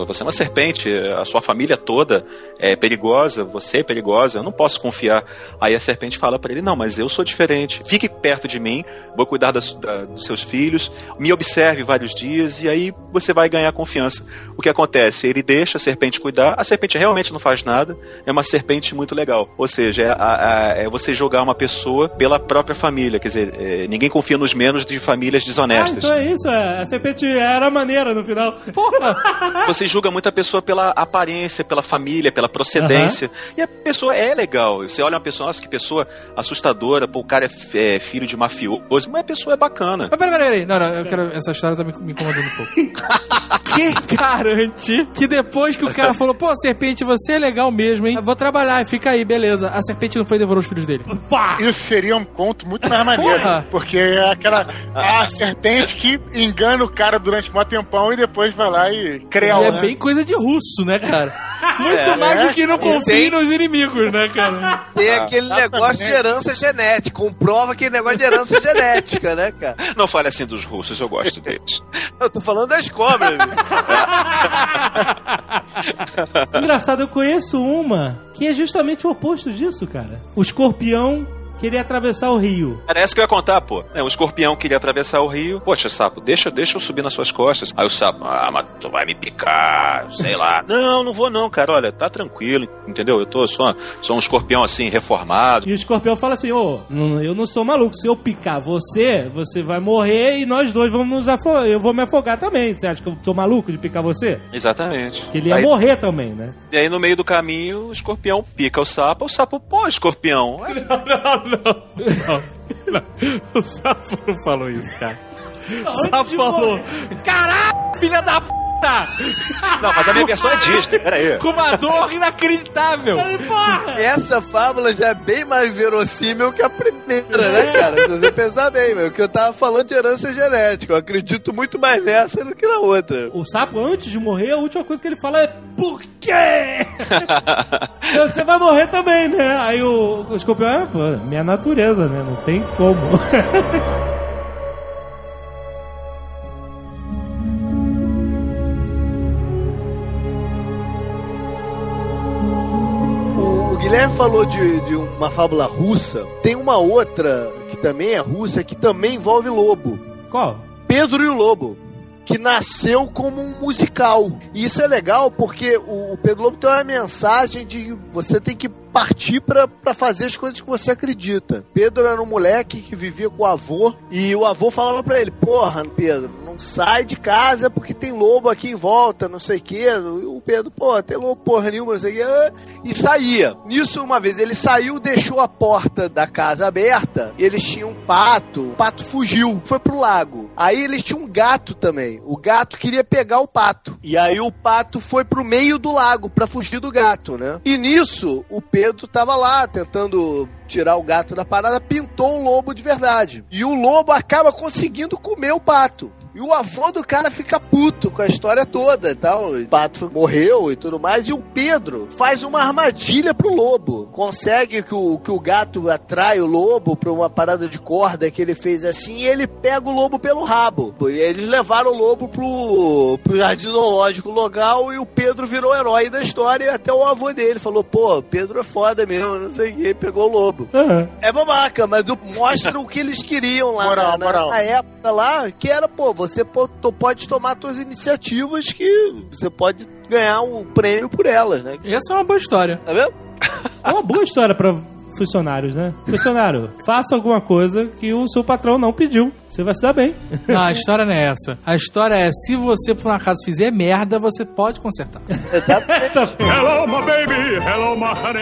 Você é uma serpente, a sua família toda é perigosa, você é perigosa, eu não posso confiar. Aí a serpente fala pra ele: Não, mas eu sou diferente. Fique perto de mim, vou cuidar das- da- dos seus filhos, me observe vários dias e aí você vai ganhar confiança. O que acontece? Ele deixa a serpente cuidar, a serpente realmente não faz nada, é uma serpente muito legal. Ou seja, é, a- a- é você jogar uma pessoa pela própria família, quer dizer, é, ninguém confia nos menos de famílias Ah, desonestas. então é isso, é. a serpente era maneira no final. Porra! Você julga muito a pessoa pela aparência, pela família, pela procedência. E a pessoa é legal. Você olha uma pessoa, nossa, que pessoa assustadora, pô, o cara é, é filho de mafioso, mas a pessoa é bacana. Mas peraí, peraí, peraí. Não, não, eu quero. Essa história tá me, me incomodando um pouco. Quem garante que depois que o cara falou, pô, serpente, você é legal mesmo, hein? Eu Vou trabalhar, fica aí, beleza. A serpente não foi e devorou os filhos dele. Pá! Isso seria um conto muito mais maneiro. Porra! Porque é aquela a serpente que engana o cara durante um tempão e depois vai lá e creu, é né? bem coisa de russo, né, cara? Muito É, mais do que não confie tem- nos inimigos, né, cara? Tem aquele negócio de herança genética. Comprova aquele negócio de herança genética, né, cara? Não fale assim dos russos, eu gosto deles. Eu tô falando das cobras. Engraçado, eu conheço uma que é justamente o oposto disso, cara. O escorpião queria atravessar o rio. Era essa que eu ia contar, pô. É, um escorpião queria atravessar o rio. Poxa, sapo, deixa, deixa eu subir nas suas costas. Aí o sapo, ah, mas tu vai me picar, sei lá. não, não vou não, cara. Olha, tá tranquilo, entendeu? Eu tô, sou, sou um escorpião assim, reformado. E o escorpião fala assim: Ô, não- eu não sou maluco. Se eu picar você, você vai morrer e nós dois vamos nos afogar. Eu vou me afogar também. Você acha que eu sou maluco de picar você? Exatamente. Que ele ia Aí- morrer também, né? E aí no meio do caminho, o escorpião pica o sapo. O sapo, pô, escorpião. Não, não, não. Não. O Sapo não falou isso, cara. O Sapo falou: Caralho, filha da puta! Não, mas a minha versão é Disney, peraí. Com uma dor inacreditável. Essa fábula já é bem mais verossímil que a primeira, né, cara? Se você pensar bem, meu, que eu tava falando de herança genética. Eu acredito muito mais nessa do que na outra. O sapo, antes de morrer, a última coisa que ele fala é: Por quê? Você vai morrer também, né? Aí o, o escorpião é, pô, minha natureza, né? Não tem como. Guilherme falou de, de uma fábula russa. Tem uma outra que também é russa, que também envolve lobo. Qual? Pedro e o Lobo. Que nasceu como um musical. E isso é legal porque o, o Pedro Lobo tem uma mensagem de você tem que partir pra fazer as coisas que você acredita. Pedro era um moleque que vivia com o avô e o avô falava pra ele: Porra, Pedro, não sai de casa porque tem lobo aqui em volta, não sei o quê. E o Pedro, pô, tem lobo porra nenhuma, não sei o quê. E saía. Nisso, uma vez, ele saiu, deixou a porta da casa aberta e eles tinham um pato. O pato fugiu, foi pro lago. Aí eles tinham um gato também. O gato queria pegar o pato. E aí o pato foi pro meio do lago pra fugir do gato, né? E nisso, o Pedro tava lá tentando tirar o gato da parada, pintou um lobo de verdade. E o lobo acaba conseguindo comer o pato. E o avô do cara fica puto com a história toda e tal. O pato morreu e tudo mais. E o Pedro faz uma armadilha pro lobo. Consegue que o, que o gato atrai o lobo pra uma parada de corda que ele fez assim. E ele pega o lobo pelo rabo. E eles levaram o lobo pro, pro jardim zoológico local. E o Pedro virou herói da história. E até o avô dele falou: pô, Pedro é foda mesmo. Não sei o que. Pegou o lobo. Aham. É babaca, mas mostra o que eles queriam lá Moral, na, na- moral. na época lá, que era, pô, você pode tomar suas iniciativas que você pode ganhar um prêmio por elas, né? Essa é uma boa história. Tá vendo? É uma boa história pra funcionários, né? Funcionário, faça alguma coisa que o seu patrão não pediu. Você vai se dar bem. Não, a história não é essa. A história é: se você por um acaso fizer merda, você pode consertar. Exatamente. Hello, my baby. Hello, my honey.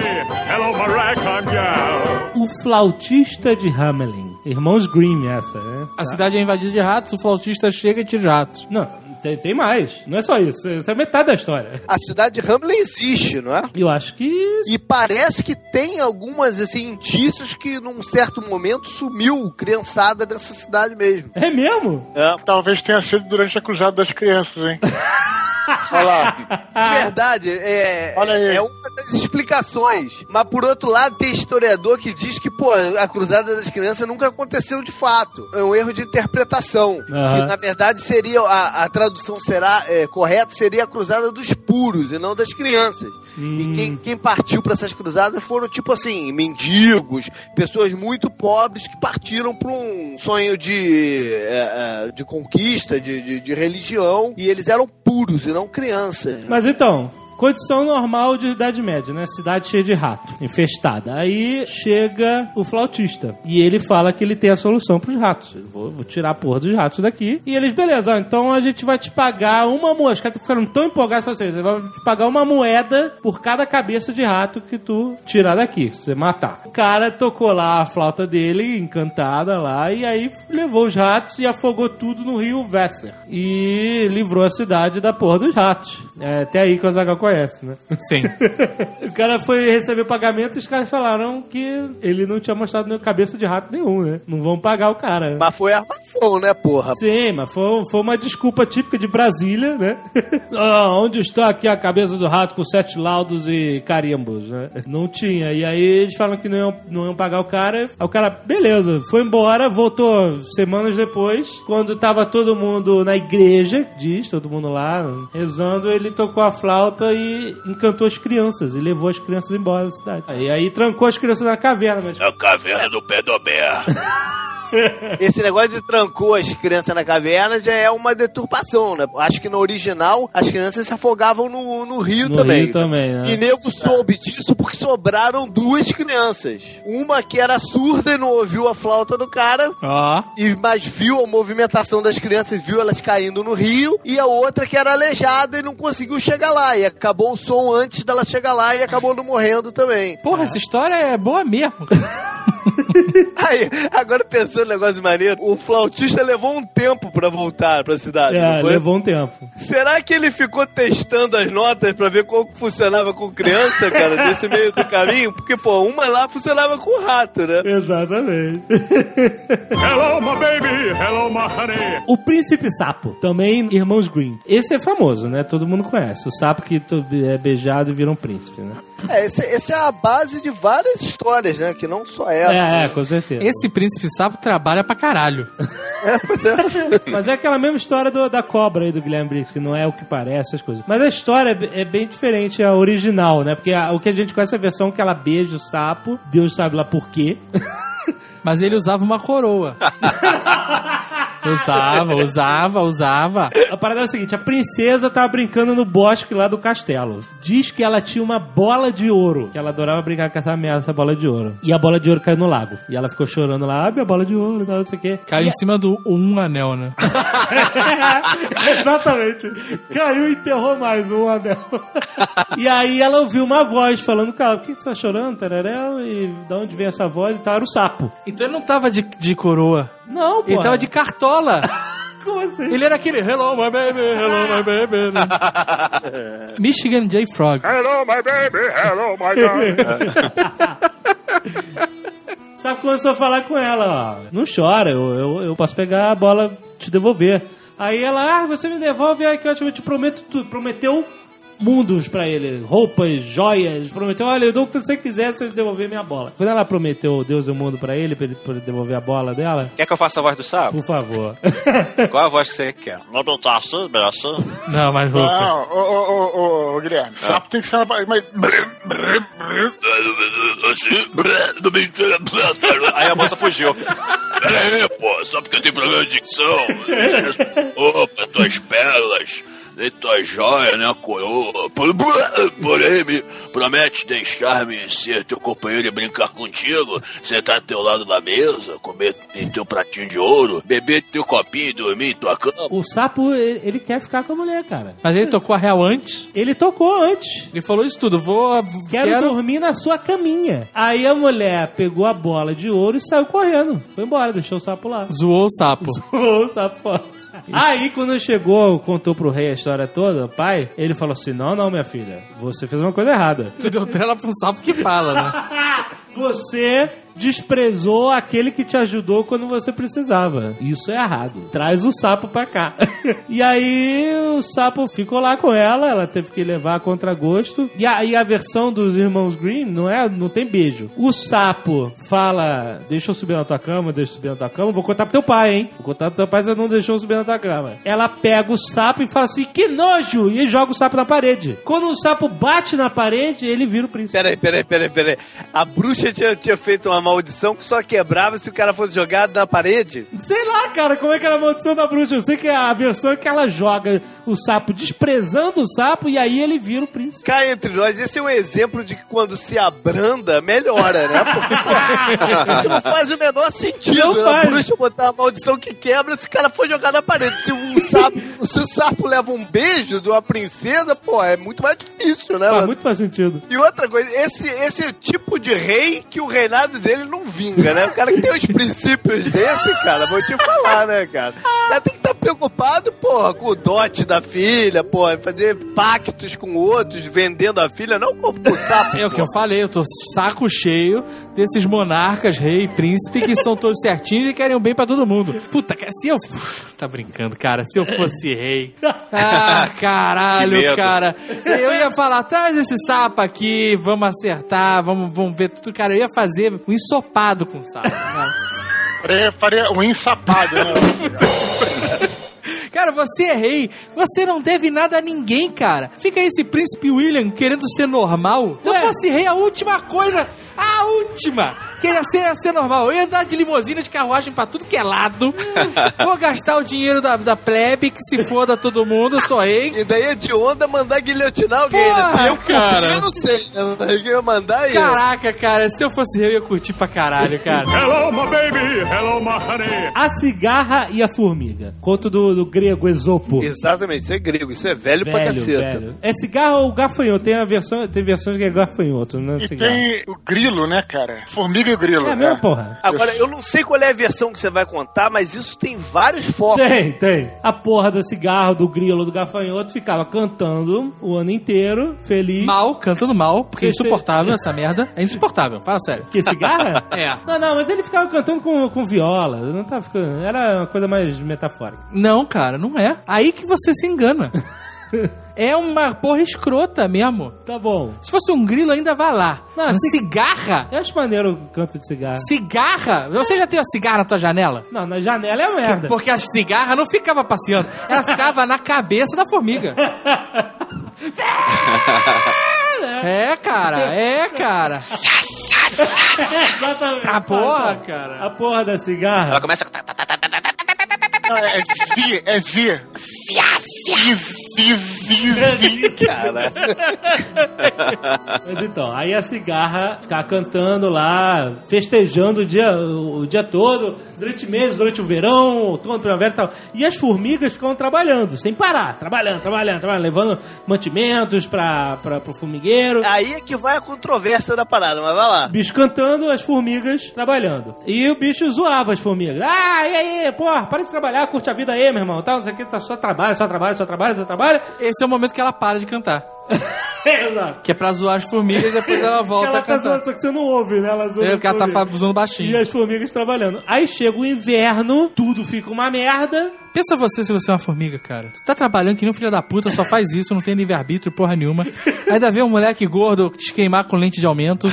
Hello, my ragtime gal. O flautista de Hamelin. Irmãos Grimm, essa, né? A cidade é invadida de ratos, o flautista chega e tira os ratos. Não, tem, tem mais. Não é só isso. Isso é metade da história. A cidade de Hamlin existe, não é? Eu acho que. E parece que tem algumas assim, indícios que num certo momento sumiu criançada dessa cidade mesmo. É mesmo? É, talvez tenha sido durante a cruzada das crianças, hein? Olha lá. Verdade, é, Olha aí. é uma das explicações. Mas por outro lado, tem historiador que diz que, pô, a Cruzada das Crianças nunca aconteceu de fato. É um erro de interpretação. Aham. Que na verdade seria, a, a tradução será é, correta, seria a Cruzada dos puros e não das crianças. E quem, quem partiu para essas cruzadas foram, tipo assim, mendigos, pessoas muito pobres que partiram para um sonho de, é, é, de conquista, de, de, de religião, e eles eram puros e não crianças. Mas então, condição normal de Idade Média, né? Cidade cheia de rato, infestada. Aí chega o flautista e ele fala que ele tem a solução pros ratos. Eu vou, vou tirar a porra dos ratos daqui. E eles, beleza, ó, então a gente vai te pagar uma moeda. Os caras ficaram tão empolgados com vocês. Vai te pagar uma moeda por cada cabeça de rato que tu tirar daqui, se você matar. O cara tocou lá a flauta dele, encantada lá, e aí levou os ratos e afogou tudo no rio Vesser. E livrou a cidade da porra dos ratos. É até aí que o Azaghal conhece, né? Sim. O cara foi receber o pagamento e os caras falaram que ele não tinha mostrado nenhum cabeça de rato nenhum, né? Não vão pagar o cara. Mas foi armação, né, porra? Sim, mas foi, foi uma desculpa típica de Brasília, né? Ah, onde está aqui a cabeça do rato com sete laudos e carimbos, né? Não tinha. E aí eles falam que não iam, não iam pagar o cara. Aí o cara, beleza, foi embora, voltou semanas depois, quando tava todo mundo na igreja, diz, todo mundo lá, rezando, ele tocou a flauta e encantou as crianças e levou as crianças embora da cidade. Aí, aí trancou as crianças na caverna, mas A caverna do Pedomé. Esse negócio de trancou as crianças na caverna já é uma deturpação, né? Acho que no original as crianças se afogavam no, no rio No também. rio também, né? E nego soube disso porque sobraram duas crianças. Uma que era surda e não ouviu a flauta do cara, Ó. e mas viu a movimentação das crianças, viu elas caindo no rio, e a outra que era aleijada e não conseguiu chegar lá. E acabou o som antes dela chegar lá e acabou não morrendo também. Porra, essa história é boa mesmo. Aí, agora pensando no negócio maneiro, o flautista levou um tempo pra voltar pra cidade. é, não foi? levou um tempo. Será que ele ficou testando as notas pra ver como funcionava com criança, cara, nesse meio do caminho? Porque, pô, uma lá funcionava com rato, né? Exatamente. Hello, my baby. Hello, my honey. O Príncipe Sapo, também Irmãos Green. Esse é famoso, né? Todo mundo conhece. O sapo que é beijado e vira um príncipe, né? É, esse- essa é a base de várias histórias, né? Que não só essa. É, é, com certeza. Esse príncipe sapo trabalha pra caralho. Mas é aquela mesma história do- da cobra aí do Guilherme Briggs, que não é o que parece, essas coisas. Mas a história é, é bem diferente a original, né? Porque a- o que a gente conhece é a versão que ela beija o sapo, Deus sabe lá por quê. Mas ele usava uma coroa. usava, usava, usava. A parada é o seguinte: a princesa tava brincando no bosque lá do castelo. Diz que ela tinha uma bola de ouro, que ela adorava brincar com essa merda, essa bola de ouro. E a bola de ouro caiu no lago. E ela ficou chorando lá, ah, minha bola de ouro, tal, não sei o quê. Caiu E em cima do um anel, né? Exatamente. Caiu e enterrou mais um anel. e aí ela ouviu uma voz falando, cara, por que você tá chorando, Tereréu? E de onde vem essa voz? E tal, era o sapo. Então ele não tava de, de coroa. Não, pô. Ele tava de cartola. Como assim? Ele era aquele Hello, my baby, hello, my baby. né? Michigan J. Frog. Hello, my baby. Hello, my darling. Sabe começou a falar com ela, ó. Não chora, eu, eu, eu posso pegar a bola e te devolver. Aí ela, ah, você me devolve, aí que eu te, eu te prometo tudo. Prometeu mundos pra ele, roupas, joias. Prometeu, olha, eu dou o que você quiser se ele devolver minha bola. Quando ela prometeu Deus e o mundo pra ele, pra ele, pra ele devolver a bola dela, Quer que eu faça a voz do sapo? por favor. Qual a voz que você quer? Não não tá assim. Não, mas roupa. Não, ô, ô, ô, ô, ô, Guilherme, sapo tem que ser. Mas... Entenda. Aí a moça fugiu. Pera aí, pô, só porque eu tenho problema de dicção. Opa, tuas pérolas. Você tá joia, né, coroa? Por- Porém, me promete deixar-me ser teu companheiro e brincar contigo, sentar do teu lado da mesa, comer em teu pratinho de ouro, beber teu copinho e dormir em tua cama? O sapo, ele, ele quer ficar com a mulher, cara. Mas ele tocou a real antes. Ele tocou antes. Ele falou isso tudo. Vou. Quero, Quero. dormir na sua caminha. Aí a mulher pegou a bola de ouro e saiu correndo. Foi embora, deixou o sapo lá. Zoou o sapo. Zoou o sapo fora. Aí, quando chegou, contou pro rei a história toda, o pai, ele falou assim: Não, não, minha filha, você fez uma coisa errada. Tu deu trela pra um sapo que fala, né? Você desprezou aquele que te ajudou quando você precisava. Isso é errado. Traz o sapo pra cá. e aí o sapo ficou lá com ela, ela teve que levar a contragosto. E aí a versão dos irmãos Green não é, não tem beijo. O sapo fala: "Deixa eu subir na tua cama, deixa eu subir na tua cama, vou contar pro teu pai, hein? Vou contar pro teu pai, você não deixou eu subir na tua cama". Ela pega o sapo e fala assim: "Que nojo!" e joga o sapo na parede. Quando o sapo bate na parede, ele vira o príncipe. Peraí, peraí, peraí, peraí. A bruxa tinha, tinha feito uma maldição que só quebrava se o cara fosse jogado na parede? Sei lá, cara, como é que era a maldição da bruxa. Eu sei que a versão é que ela joga o sapo desprezando o sapo e aí ele vira o príncipe. Cá entre nós, esse é um exemplo de que quando se abranda, melhora, né? Porque isso não faz o menor sentido. Não né? faz. A bruxa botar uma maldição que quebra se o cara for jogar na parede. Se o sapo, se o sapo leva um beijo de uma princesa, pô, é muito mais difícil, né? Faz mano? muito mais sentido. E outra coisa, esse, esse é tipo de rei que o reinado dele não vinga, né? O cara que tem os princípios desse, cara, vou te falar, né, cara? O cara tem que estar preocupado, porra, com o dote da filha, porra, fazer pactos com outros, vendendo a filha, não com o sapo. É o que eu falei, eu tô saco cheio desses monarcas, rei, príncipe, que são todos certinhos e querem o bem pra todo mundo. Puta, se eu. Tá brincando, cara. Se eu fosse rei. Ah, caralho, cara. Eu ia falar, traz esse sapo aqui, vamos acertar, vamos, vamos ver tudo. Cara, eu ia fazer um ensopado com o sapo. cara. Faria, faria um ensapado, né? Cara, você é rei, você não deve nada a ninguém, cara. Fica aí esse príncipe William querendo ser normal. Se eu fosse rei, a última coisa, a última, queria ser, ser normal. Eu ia andar de limusine, de carruagem pra tudo que é lado. Vou gastar o dinheiro da, da plebe, que se foda todo mundo, eu sou rei. E daí é de onda mandar guilhotinar alguém, né? Se Porra, eu cara. eu não sei. Eu ia mandar aí. Caraca, cara, se eu fosse rei, eu ia curtir pra caralho, cara. Hello, my baby. Hello, my honey. A cigarra e a formiga. Conto do, do grego Esopo. Exatamente, isso é grego, isso é velho, pra Velho, caceta. velho. É cigarro ou gafanhoto? Tem, a versão, tem versões que é gafanhoto, né? E Cigarro. tem o grilo, né, cara? Formiga e grilo. É né? mesma porra. Agora, eu não sei qual é a versão que você vai contar, mas isso tem vários focos. Tem, tem. A porra do cigarro, do grilo, do gafanhoto ficava cantando o ano inteiro, feliz. Mal, cantando mal, porque é insuportável essa merda. É insuportável, fala sério. Que cigarra? É. Não, não, mas ele ficava cantando com, com viola. Não tava ficando. Era uma coisa mais metafórica. Não, cara, não é. Aí que você se engana. É uma porra escrota mesmo. Tá bom. Se fosse um grilo, ainda vai lá. Não, cigarra? Eu acho maneiro o canto de cigarra. Cigarra? Você já tem a cigarra na tua janela? Não, na janela é merda. Porque a cigarra não ficava passeando, ela ficava na cabeça da formiga. É, cara, é, cara. Exatamente. A porra, cara. A porra da cigarra. Ela começa. Não, é zi, é zi. Zi, zi, zi, zi. Cara, Mas então, aí a cigarra ficava cantando lá, festejando o dia, o dia todo, durante meses, durante o verão, outono, primavera e tal. E as formigas ficam trabalhando, sem parar, trabalhando, trabalhando, trabalhando, levando mantimentos para pro formigueiro. aí é que vai a controvérsia da parada, mas vai lá. Bicho cantando, as formigas trabalhando. E o bicho zoava as formigas. Ah, e aí, porra, para de trabalhar, curte a vida aí, meu irmão. Tal, não sei o que, tá só trabalho, só trabalho, só trabalho, só trabalho. Esse é o momento que ela para de cantar. Exato. Que é pra zoar as formigas e depois ela volta ela a tá cantar. zoando, só que você não ouve, né? Ela zoa É, porque ela tá formigas. usando E baixinho. as formigas trabalhando. Aí chega o inverno, tudo fica uma merda. Pensa você se você é uma formiga, cara. Tu tá trabalhando que nem um filho da puta, só faz isso, não tem livre-arbítrio, porra nenhuma. Ainda vê um moleque gordo te queimar com lente de aumento.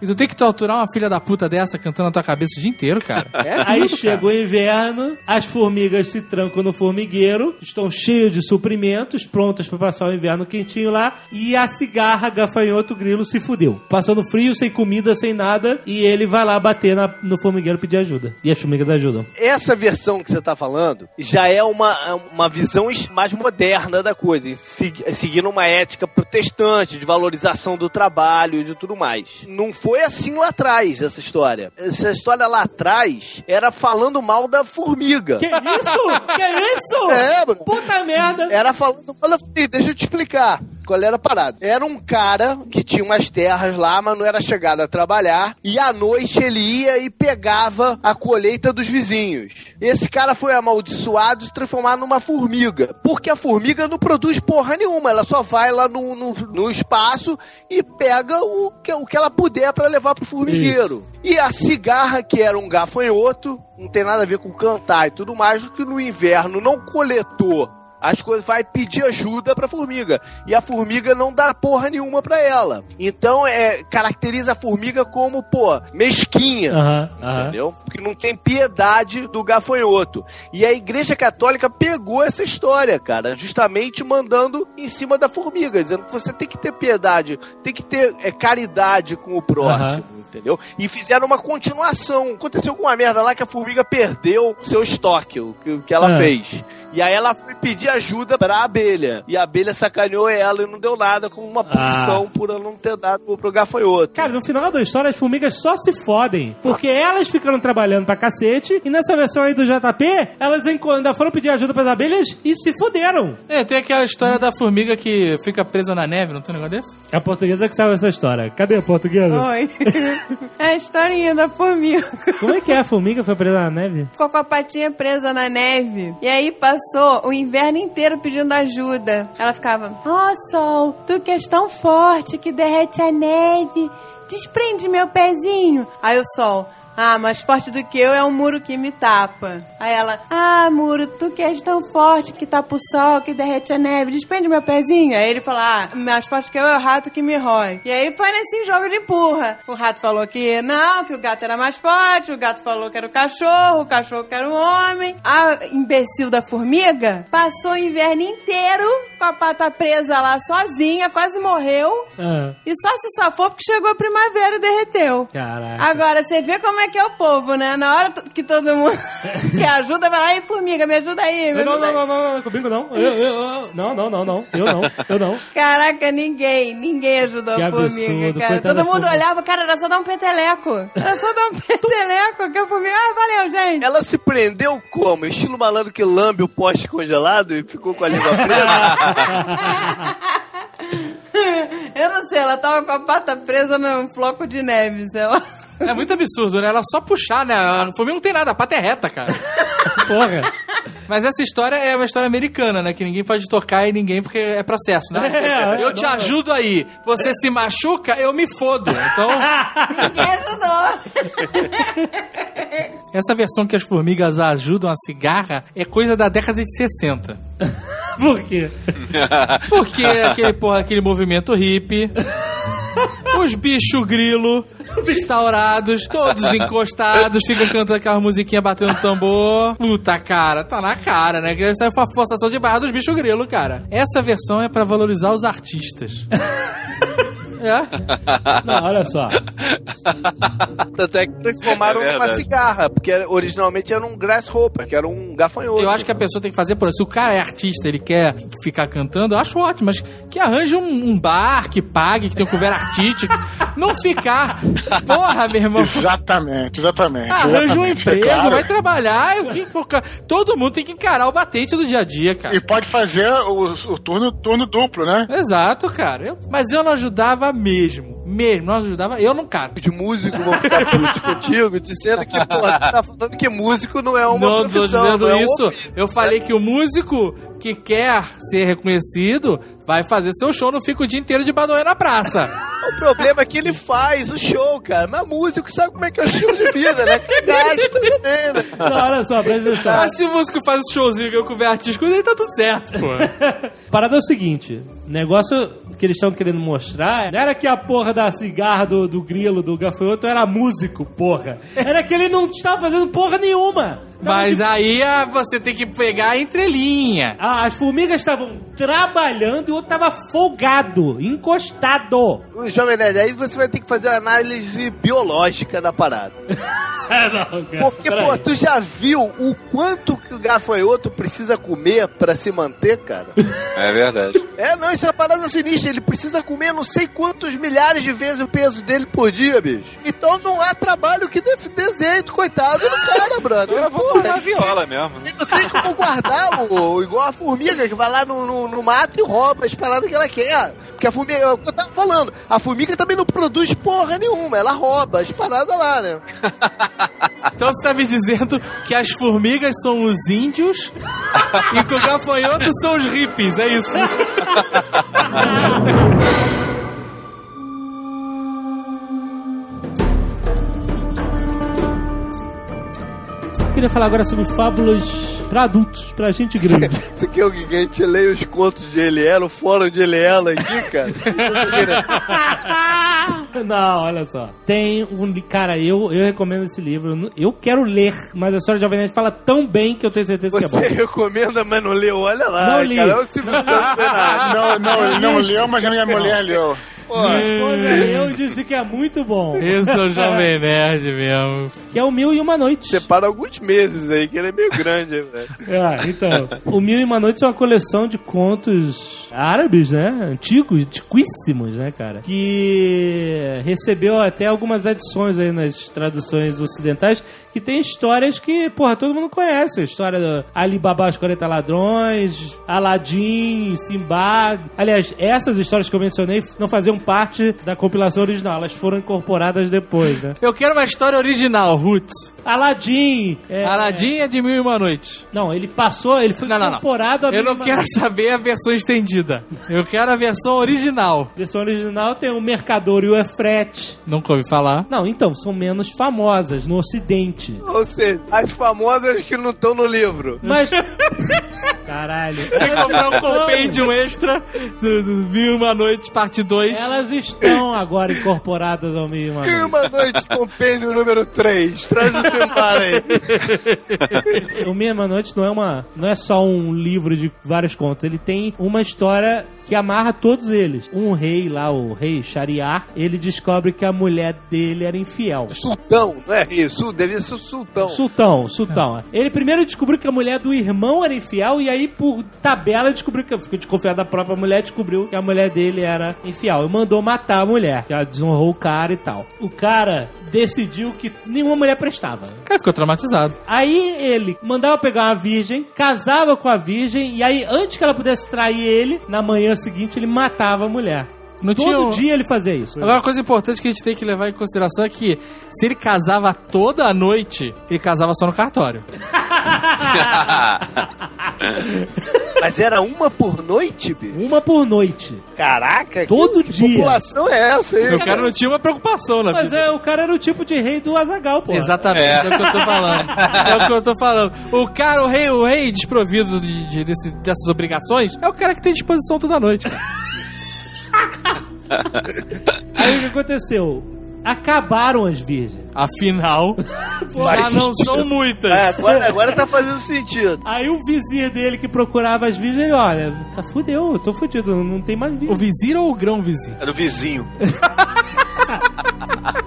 e tu tem que torturar uma filha da puta dessa cantando na tua cabeça o dia inteiro, cara. É Aí chega o inverno, as formigas se trancam no formigueiro, estão cheios de suprimentos, prontas pra passar o inverno quentinho lá, e a cigarra, gafanhoto, grilo se fudeu. Passando frio, sem comida, sem nada, e ele vai lá bater na- no formigueiro pedir ajuda. E as formigas ajudam. Essa versão que você tá falando Já é uma, uma visão mais moderna da coisa, segui- seguindo uma ética protestante de valorização do trabalho e de tudo mais. Não foi assim lá atrás, essa história. Essa história lá atrás era falando mal da formiga. Que isso? Que isso? É. Puta merda. Era falando mal da formiga. Deixa eu te explicar. Qual era a parada? Era um cara que tinha umas terras lá, mas não era chegado a trabalhar. E à noite ele ia e pegava a colheita dos vizinhos. Esse cara foi amaldiçoado e se transformar numa formiga. Porque a formiga não produz porra nenhuma. Ela só vai lá no, no, no espaço e pega o que, o que ela puder pra levar pro formigueiro. E a cigarra, que era um gafanhoto, não tem nada a ver com cantar e tudo mais, que no inverno não coletou as coisas vai pedir ajuda pra formiga e a formiga não dá porra nenhuma pra ela. Então é caracteriza a formiga como, pô, mesquinha. Aham, aham. Entendeu? Porque não tem piedade do gafanhoto. E a Igreja Católica pegou essa história, cara, justamente mandando em cima da formiga, dizendo que você tem que ter piedade, tem que ter é, caridade com o próximo. Entendeu? E fizeram uma continuação. Aconteceu alguma merda lá que a formiga perdeu seu estoque, o que, o que ela Ah. fez. E aí ela foi pedir ajuda pra abelha. E a abelha sacaneou ela e não deu nada como uma punição por ela não ter dado pro, pro gafanhoto. Cara, no final da história, as formigas só se fodem. Porque elas ficaram trabalhando pra cacete. E nessa versão aí do JP, elas ainda foram pedir ajuda pras abelhas e se fuderam. É, tem aquela história da formiga que fica presa na neve, não tem um negócio desse? É a portuguesa que sabe essa história. Cadê a portuguesa? Oi. É a historinha da formiga. Como é que é? A formiga foi presa na neve? Ficou com a patinha presa na neve. E aí passou o inverno inteiro pedindo ajuda. Ela ficava: Ó sol, tu que és tão forte que derrete a neve, desprende meu pezinho. Aí o sol. Ah, mais forte do que eu é um muro que me tapa. Aí ela, ah, muro, tu que és tão forte que tapa o sol, que derrete a neve, desprende meu pezinho. Aí ele falou, ah, mais forte que eu é o rato que me rói. E aí foi nesse jogo de empurra. O rato falou que não, que o gato era mais forte, o gato falou que era o cachorro, o cachorro que era o homem. A imbecil da formiga passou o inverno inteiro com a pata presa lá sozinha, quase morreu. Ah, E só se safou porque chegou a primavera e derreteu. caraca. Agora, você vê como é que é o povo, né? Na hora que todo mundo que ajuda, vai lá, ei, formiga, me ajuda aí. Me Não, ajuda não, aí." não, não, não, comigo não. Eu, eu, eu- não, não, não, não. Eu não, eu não. Caraca, ninguém, ninguém ajudou Que a formiga, absurdo, cara. Todo mundo formiga. olhava, cara, era só dar um peteleco. Era só dar um peteleco que a formiga, ah, valeu, gente. Ela se prendeu como? Estilo malandro que lambe o poste congelado e ficou com a língua presa? Eu não sei, ela tava com a pata presa num floco de neve, sei lá. É muito absurdo, né? Ela só puxar, né? A formiga não tem nada, a pata é reta, cara. Porra. Mas essa história é uma história americana, né? Que ninguém pode tocar em ninguém porque é processo, né? É, eu te não, ajudo aí. Você se machuca, eu me fodo. Então, Ninguém ajudou. essa versão que as formigas ajudam a cigarra é coisa da década de 60. Por quê? Porque aquele, porra, aquele movimento hippie. Os bichos grilo instaurados, todos encostados, ficam cantando aquela musiquinha batendo tambor. Puta, cara, tá na cara, né? Essa é a forçação de barra dos bichos grilo, cara. Essa versão é pra valorizar os artistas. É? Não, olha só. Tanto é que transformaram É numa cigarra, porque originalmente era um grasshopper, que era um gafanhoto. Eu acho que a pessoa tem que fazer por isso. Se o cara é artista, ele quer ficar cantando, eu acho ótimo, mas que arranje um, um bar, que pague, que tenha um couvert artístico. não ficar. Porra, meu irmão. Exatamente, exatamente. Arranja um é emprego, claro. vai trabalhar. Todo mundo tem que encarar o batente do dia a dia, cara. E pode fazer o, o turno, turno duplo, né? Exato, cara. Eu- mas eu não ajudava mesmo. Mesmo, não ajudava. Eu não canto. De músico vão ficar putos contigo, dizendo que, porra, você tá falando que músico não é uma não tô profissão, dizendo não é isso. ofício. Eu falei que o músico que quer ser reconhecido vai fazer seu show, não fica o dia inteiro de badoé na praça. O problema é que ele faz o show, cara. Mas músico sabe como é que é o estilo de vida, né? Que gasta também, né? Não, olha só, presta atenção. Mas se o músico faz o showzinho que eu cover artístico, aí tá tudo certo, pô. Parada é o seguinte: o negócio que eles estão querendo mostrar não era que a porra da cigarra do, do grilo, do gafanhoto, era músico, porra. Era que ele não estava fazendo porra nenhuma. Mas aí ah, você tem que pegar a entrelinha. Ah, as formigas estavam trabalhando e o outro tava folgado, encostado. O Jovem Nerd, aí você vai ter que fazer uma análise biológica da parada. não, cara. Porque, pô, tu já viu o quanto que o gafanhoto precisa comer pra se manter, cara? É verdade. É, não, isso é uma parada sinistra. Ele precisa comer não sei quantos milhares de vezes o peso dele por dia, bicho. Então não há trabalho que dê desenho, coitado do cara, brother. Eu vou Porra, tomar viola mesmo. ele não tem como guardar o, igual a formiga que vai lá no, no, no mato e rouba as paradas que ela quer. Porque a formiga, é o que eu tava falando, a formiga também não produz porra nenhuma, ela rouba as paradas lá, né? Então você tá me dizendo que as formigas são os índios e que os gafanhotos são os hippies, é isso? queria falar agora sobre fábulas pra adultos, pra gente grande. Tu quer o que a gente leia os contos de Eliela, o fórum de Eliela aqui, cara? Não, olha só. Tem um. Cara, eu, eu recomendo esse livro. Eu quero ler, mas a história de Jovem Nerd fala tão bem que eu tenho certeza que é Você bom. recomenda, mas não leu? Olha lá, Não li. cara. É o Silvio Santos. Não, não, ele não leu, mas a minha mulher leu. Minha esposa eu disse que é muito bom. Esse é o Jovem Nerd mesmo. Que é o Mil e Uma Noite. Separa alguns meses aí, que ele é meio grande, velho. Ah, então. O Mil e Uma Noites é uma coleção de contos árabes, né? Antigos, antiquíssimos, né, cara? Que recebeu até algumas adições aí nas traduções ocidentais, que tem histórias que, porra, todo mundo conhece. A história do Alibaba os 40 Ladrões, Aladdin, Simbad. Aliás, essas histórias que eu mencionei não faziam parte da compilação original, elas foram incorporadas depois, né? Eu quero uma história original, Roots. Aladdin. É, Aladdin é de Mil e Uma Noite. Não, ele passou, ele foi Não, não, não. incorporado a Eu não quero Noites. saber a versão estendida. Eu quero a versão original. A versão original tem o Mercador e o Efrete. Nunca ouvi falar. Não, então, são menos famosas no ocidente. Ou seja, as famosas que não estão no livro. Mas. Caralho. Você comprar um compêndio extra do, do Mil Uma Noites, parte 2. Elas estão agora incorporadas ao meio uma E noite. uma noite compêndio número 3. Traz o celular aí. O Meia Uma Noite não é uma, não é só um livro de vários contos. Ele tem uma história que amarra todos eles. Um rei lá, o rei Shariar, ele descobre que a mulher dele era infiel. Sultão, não é isso? Devia ser o sultão. Sultão, sultão. Ele primeiro descobriu que a mulher do irmão era infiel e aí, por tabela, descobriu que ficou desconfiado da própria mulher, descobriu que a mulher dele era infiel. E mandou matar a mulher, que ela desonrou o cara e tal. O cara decidiu que nenhuma mulher prestava. O cara ficou traumatizado. Aí ele mandava pegar uma virgem, casava com a virgem, e aí, antes que ela pudesse trair ele, na manhã seguinte ele matava a mulher. Não Todo tinha um- dia ele fazia isso. Agora, uma coisa importante que a gente tem que levar em consideração é que se ele casava toda noite, ele casava só no cartório. Mas era uma por noite, bicho? Uma por noite. Caraca, Todo que, dia. Que população é essa aí? O cara não tinha uma preocupação na Mas vida. é, o cara era o tipo de rei do Azagal, pô. Exatamente, é. o que eu tô falando. É o que eu tô falando. O cara, o rei, o rei desprovido de, de- desse- dessas obrigações, é o cara que tem disposição toda noite. Aí o que aconteceu? Acabaram as virgens. Afinal, já não são muitas. É, agora, agora tá fazendo sentido. Aí o vizir dele que procurava as virgens, ele, olha, tá fudeu, eu tô fudido, não tem mais O virgem. vizir ou o grão vizir? Era o vizinho.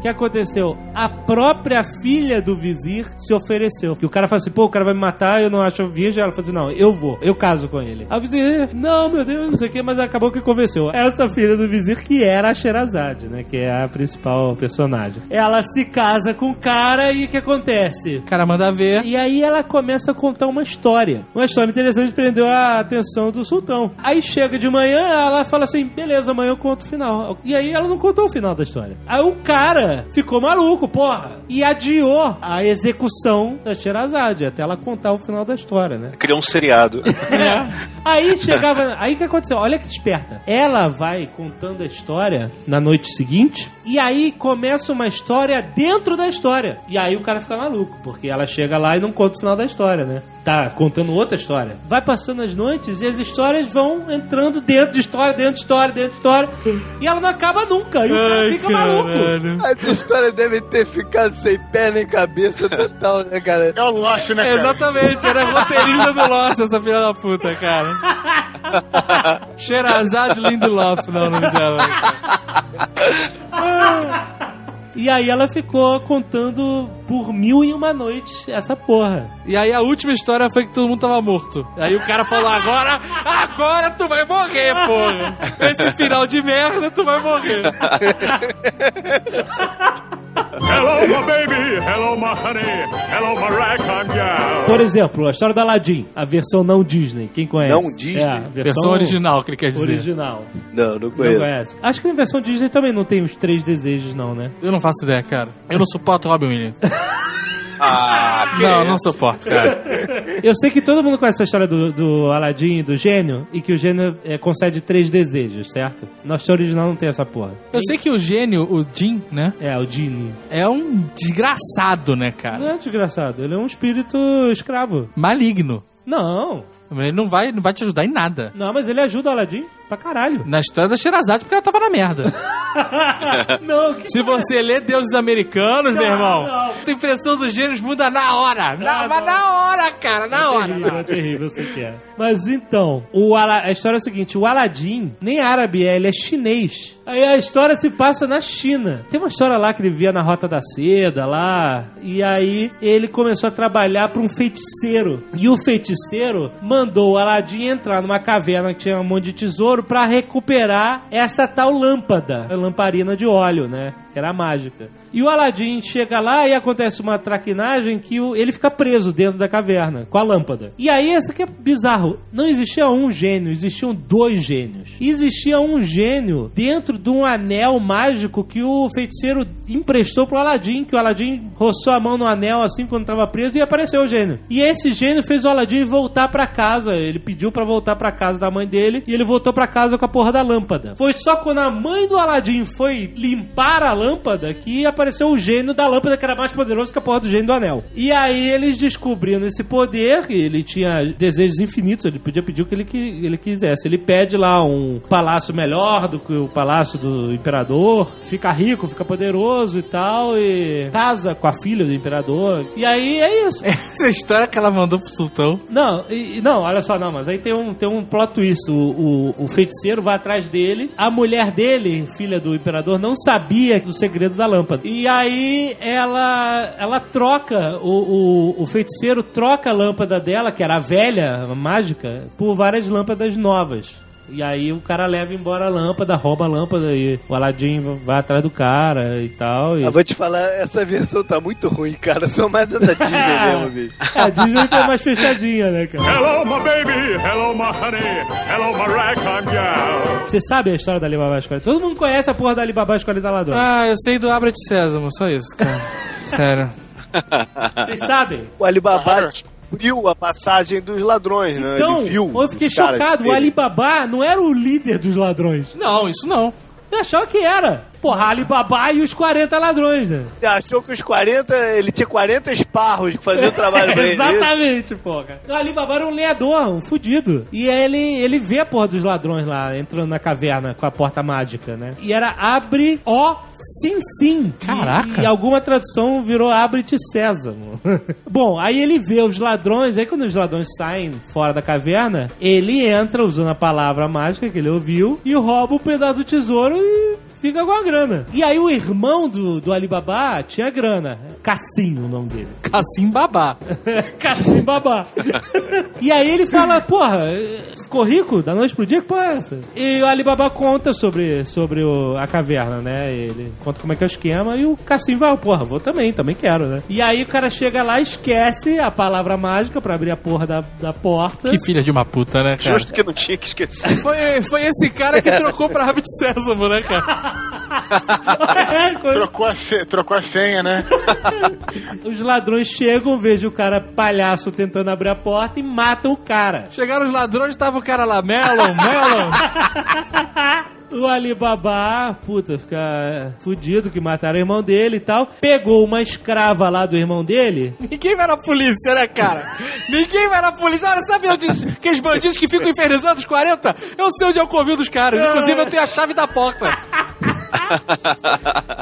O que aconteceu? A própria filha do vizir se ofereceu. E o cara falou assim: pô, o cara vai me matar, eu não acho virgem. Ela falou assim: não, eu vou, eu caso com ele. Aí o vizir, não, meu Deus, não sei o que, mas acabou que convenceu. Essa filha do vizir, que era a Sherazade, né? Que é a principal personagem. Ela se casa com o cara e o que acontece? O cara manda ver. E aí ela começa a contar uma história. Uma história interessante prendeu a atenção do sultão. Aí chega de manhã, ela fala assim: beleza, amanhã eu conto o final. E aí ela não contou o final da história. Aí o cara ficou maluco, porra. E adiou a execução da Sherazade até ela contar o final da história, né? Criou um seriado. É. Aí chegava. Aí o que aconteceu? Olha que esperta. Ela vai contando a história na noite seguinte. E aí começa uma história dentro da história. E aí o cara fica maluco, porque ela chega lá e não conta o final da história, né? Tá contando outra história. Vai passando as noites e as histórias vão entrando dentro de história, dentro de história, dentro de história. E ela não acaba nunca. E o cara Ai, fica maluco. caralho. Essa história deve ter ficado sem pé nem cabeça total, né, cara? É o Lost, né, É, cara? exatamente, era roteirista do Lost, essa filha da puta, cara. Sherazade Lindelof, não, o nome dela. E aí ela ficou contando por mil e uma noites essa porra. E aí a última história foi que todo mundo tava morto. Aí o cara falou, agora, agora tu vai morrer, porra. Esse final de merda, tu vai morrer. Hello, my baby. Hello, my honey. Hello, my ragtime gal. Por exemplo, a história da Aladdin, a versão não Disney. Quem conhece? Não Disney? É, a versão, Versão original, que ele quer dizer. Original. Não, não Não conheço. conhece? Acho que na versão Disney também não tem os três desejos, não, né? Eu não faço ideia, cara. Eu não suporto Robin Williams. Ah, Não, isso? não suporto, cara. Eu sei que todo mundo conhece a história do, do Aladdin e do gênio, e que o gênio é, concede três desejos, certo? Na história original não tem essa porra. Eu sei que o gênio, o Jin, né, É, o Genie. é um desgraçado, né, cara? Não é desgraçado, ele é um espírito escravo. Maligno. Não, Ele não vai, não vai te ajudar em nada. não, mas ele ajuda o Aladdin pra caralho. Na história da Sherazade, porque ela tava na merda. não, que Se você lê Deuses Americanos, meu irmão, não. a impressão dos gênios muda na hora. Na, Ah, mas não. na hora, cara, na hora. terrível, é terrível, eu sei que é. Mas então, o Ala- a história é a seguinte: o Aladdin nem árabe é, ele é chinês. Aí a história se passa na China. Tem uma história lá que ele via na Rota da Seda lá, e aí ele começou a trabalhar para um feiticeiro. E o feiticeiro mandou o Aladdin entrar numa caverna que tinha um monte de tesouro para recuperar essa tal lâmpada, a lamparina de óleo, né? Que era mágica. E o Aladdin chega lá e acontece uma traquinagem que o- ele fica preso dentro da caverna com a lâmpada. E aí, esse aqui é bizarro. Não existia um gênio, existiam dois gênios. Existia um gênio dentro de um anel mágico que o feiticeiro emprestou pro Aladdin, que o Aladdin roçou a mão no anel assim quando tava preso e apareceu o gênio. E esse gênio fez o Aladdin voltar pra casa. Ele pediu pra voltar pra casa da mãe dele e ele voltou pra casa com a porra da lâmpada. Foi só quando a mãe do Aladdin foi limpar a lâmpada que apareceu o gênio da lâmpada que era mais poderoso que a porra do gênio do anel. E aí eles descobrindo esse poder, ele tinha desejos infinitos, ele podia pedir o que ele, qui- ele quisesse. Ele pede lá um palácio melhor do que o palácio do imperador, fica rico, fica poderoso e tal, e casa com a filha do imperador. E aí é isso. Essa história que ela mandou pro sultão. Não, e- não, olha só, não, mas aí tem um, tem um plot twist. O, o, o feiticeiro vai atrás dele, a mulher dele, filha do imperador, não sabia do segredo da lâmpada. E aí ela ela troca, o, o, o feiticeiro troca a lâmpada dela, que era a velha, a mágica, por várias lâmpadas novas. E aí o cara leva embora a lâmpada, rouba a lâmpada e o Aladdin vai atrás do cara e tal. E... Eu vou te falar, essa versão tá muito ruim, cara. Sou mais a da Disney mesmo, bicho. A Disney tá mais fechadinha, né, cara? Hello, my baby. Hello, my honey. Hello, my ragtime gal. Você sabe a história da Alibaba Escolha? Todo mundo conhece a porra da Alibaba Escolha da Ladrona. Ah, eu sei do Abra de Sésamo, só isso, cara. Sério. Vocês sabem? O Alibaba descobriu a passagem dos ladrões, né? Então, eu fiquei chocado. O. Alibaba não era o líder dos ladrões. Não, isso não. Eu achava que era. Porra, Alibaba e os 40 ladrões, né? Você achou que os 40, ele tinha 40 esparros que faziam trabalho pra ele. Exatamente, porra. O Alibaba era um lenhador, um fudido. E aí ele, ele vê a porra dos ladrões lá, entrando na caverna com a porta mágica, né? E era abre, ó, sim, sim. Caraca. E, e alguma tradução virou abre-te sésamo. Bom, aí ele vê os ladrões, aí quando os ladrões saem fora da caverna, ele entra usando a palavra mágica que ele ouviu e rouba o pedaço do tesouro e fica com a grana. E aí o irmão do, do Alibaba tinha grana. Cassim, o nome dele. Cassim Babá. Cassim Babá. e aí ele fala, porra, ficou rico da noite pro dia? Que porra é essa? E o Alibaba conta sobre, sobre o- a caverna, né? Ele conta como é que é o esquema e o Cassim vai, porra, vou também, também quero, né? E aí o cara chega lá, esquece a palavra mágica pra abrir a porra da, da porta. Que filha de uma puta, né, cara? Justo que não tinha que esquecer. Foi, foi esse cara que trocou pra Rabbit Sésamo, né, cara? É, quando Trocou a, se- trocou a senha, né? os ladrões chegam, vejam o cara palhaço tentando abrir a porta e matam o cara. Chegaram os ladrões, tava o cara lá, Melon, Melon. o Alibaba, puta, fica fudido que mataram o irmão dele e tal. Pegou uma escrava lá do irmão dele. Ninguém vai na polícia, né, cara? Ninguém vai na polícia. Olha, sabe onde aqueles bandidos que ficam infernizando os 40? Eu sei onde é o covil dos caras. Inclusive, eu tenho a chave da porta.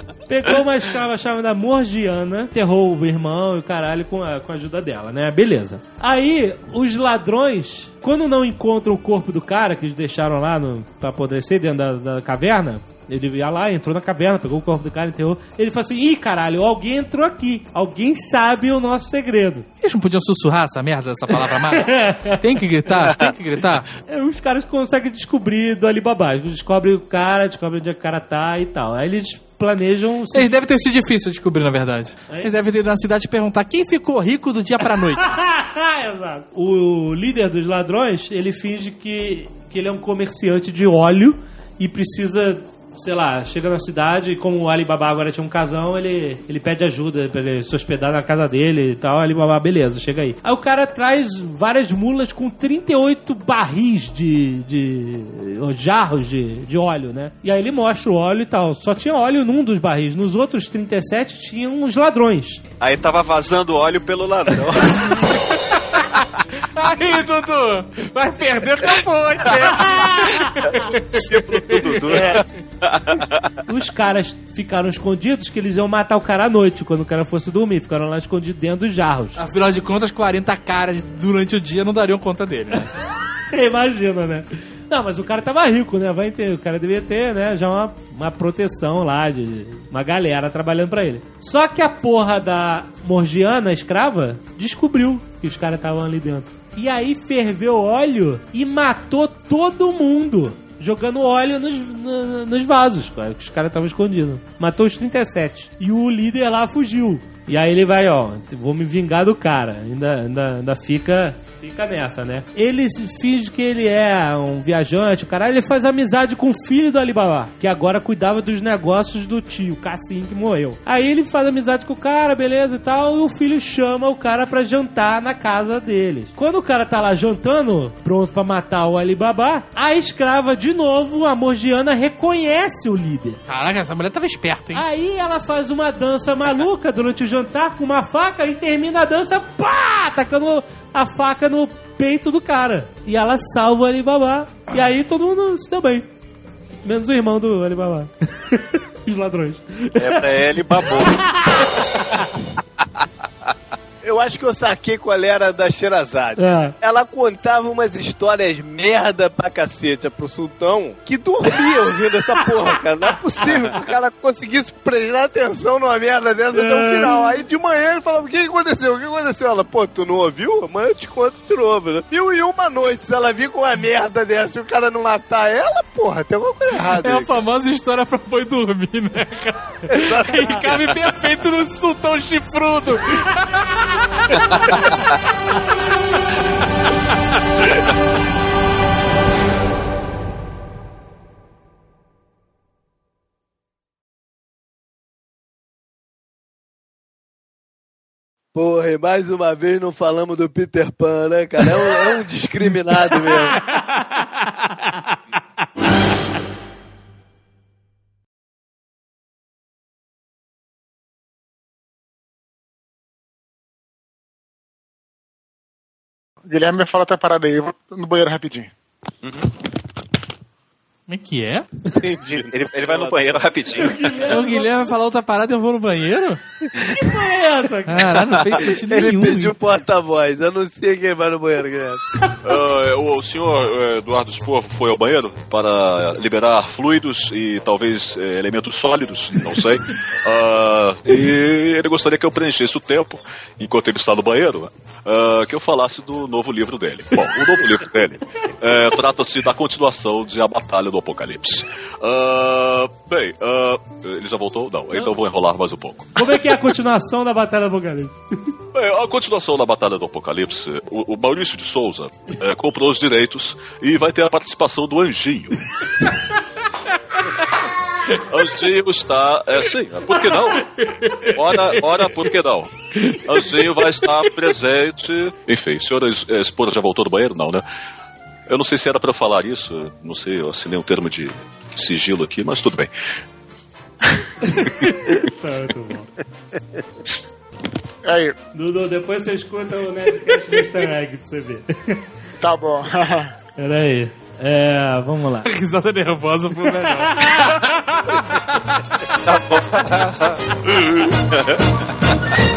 Pegou uma escrava chamada Morgiana, enterrou o irmão e o caralho com a, com a ajuda dela, né? Beleza. Aí, os ladrões, quando não encontram o corpo do cara que eles deixaram lá no, pra apodrecer dentro da, da caverna, ele ia lá, entrou na caverna, pegou o corpo do cara, enterrou. Ele falou assim: ih, caralho, alguém entrou aqui. Alguém sabe o nosso segredo. Eles não podiam sussurrar essa merda, essa palavra mágica? Tem que gritar, tem que gritar. É, Os caras conseguem descobrir do Alibaba. Eles descobrem o cara, descobrem onde é que o cara tá e tal. Aí eles planejam. se- Eles devem ter sido difícil de descobrir, na verdade. Eles devem ter ido na cidade perguntar quem ficou rico do dia pra noite. Exato. O líder dos ladrões, ele finge que, que ele é um comerciante de óleo e precisa, sei lá, chega na cidade e como o Alibaba agora tinha um casão, ele, ele pede ajuda pra ele se hospedar na casa dele e tal. Alibaba, beleza, chega aí. Aí o cara traz várias mulas com 38 barris de, de jarros de, de óleo, né? E aí ele mostra o óleo e tal. Só tinha óleo num dos barris. Nos outros 37 tinham os ladrões. Aí tava vazando óleo pelo ladrão. Aí, Dudu, vai perder tua fonte. Dudu. Os caras ficaram escondidos que eles iam matar o cara à noite, quando o cara fosse dormir. Ficaram lá escondidos dentro dos jarros. Afinal de contas, 40 caras durante o dia não dariam conta dele, né? Imagina, né? Não, mas o cara tava rico, né? Vai ter, o cara devia ter, né, já uma, uma proteção lá de uma galera trabalhando pra ele. Só que a porra da Morgiana escrava descobriu que os caras estavam ali dentro. E aí ferveu óleo e matou todo mundo. Jogando óleo nos, nos vasos, cara, que os caras estavam escondidos. Matou os 37. E o líder lá fugiu. E aí ele vai, ó, vou me vingar do cara. Ainda, ainda, ainda fica, fica nessa, né? Ele finge que ele é um viajante, o caralho, ele faz amizade com o filho do Alibaba, que agora cuidava dos negócios do tio, Cassim, que morreu. Aí ele faz amizade com o cara, beleza e tal, e o filho chama o cara pra jantar na casa deles. Quando o cara tá lá jantando, pronto pra matar o Alibaba, a escrava, de novo, a Morgiana, reconhece o líder. Caraca, essa mulher tava esperta, hein? Aí ela faz uma dança maluca durante o jantar com uma faca e termina a dança, pá, tacando a faca no peito do cara. E ela salva o Alibaba. E aí todo mundo se deu bem. Menos o irmão do Alibaba. Os ladrões. É pra ele babou. Eu acho que eu saquei qual era da Sherazade. É. Ela contava umas histórias merda pra cacete pro sultão que dormia ouvindo essa porra, cara. Não é possível que o cara conseguisse prestar atenção numa merda dessa até o final. Aí de manhã ele falava: O que aconteceu? O que aconteceu? Ela, pô, tu não ouviu? Amanhã eu te conto de novo. Né? Mil e uma noite, se ela vir com uma merda dessa e o cara não matar ela, porra, tem alguma coisa errada. É aí, a famosa história pra boi dormir, né, cara? E cabe perfeito no sultão chifrudo. Porra, e mais uma vez não falamos do Peter Pan, né, cara? É um, é um discriminado mesmo. Guilherme me fala outra parada aí, eu vou no banheiro rapidinho. Como é que é? Entendi. Ele, ele vai no banheiro rapidinho. O Guilherme vai falar outra parada e eu vou no banheiro? Que porra é essa, cara? Caralho, não fez sentido Ele nenhum. pediu porta-voz. Anuncia quem vai no banheiro, Guilherme. Ah, o, o senhor eh, Eduardo Spor foi ao banheiro para liberar fluidos e talvez eh, elementos sólidos, não sei. Ah, e ele gostaria que eu preenchesse o tempo, enquanto ele está no banheiro, ah, que eu falasse do novo livro dele. Bom, o novo livro dele trata-se da continuação de A Batalha do Apocalipse. Ah, bem, ah, ele já voltou? Não, então vou enrolar mais um pouco. Como é que é a continuação da Batalha do Apocalipse? É, a continuação da Batalha do Apocalipse, o, o Maurício de Souza é, comprou os direitos e vai ter a participação do Anjinho. Anjinho está. É, sim, por que não? Ora, ora, por que não? Anjinho vai estar presente. Enfim, senhora es- eh, esposa já voltou do banheiro? Não, né? Eu não sei se era pra eu falar isso, não sei, eu assinei um termo de sigilo aqui, mas tudo bem. Tá muito bom. Aí, Dudu, depois você escuta o Nerdcast do Easter Egg pra você ver. tá bom. Pera aí. É, vamos lá. Risada nervosa foi melhor.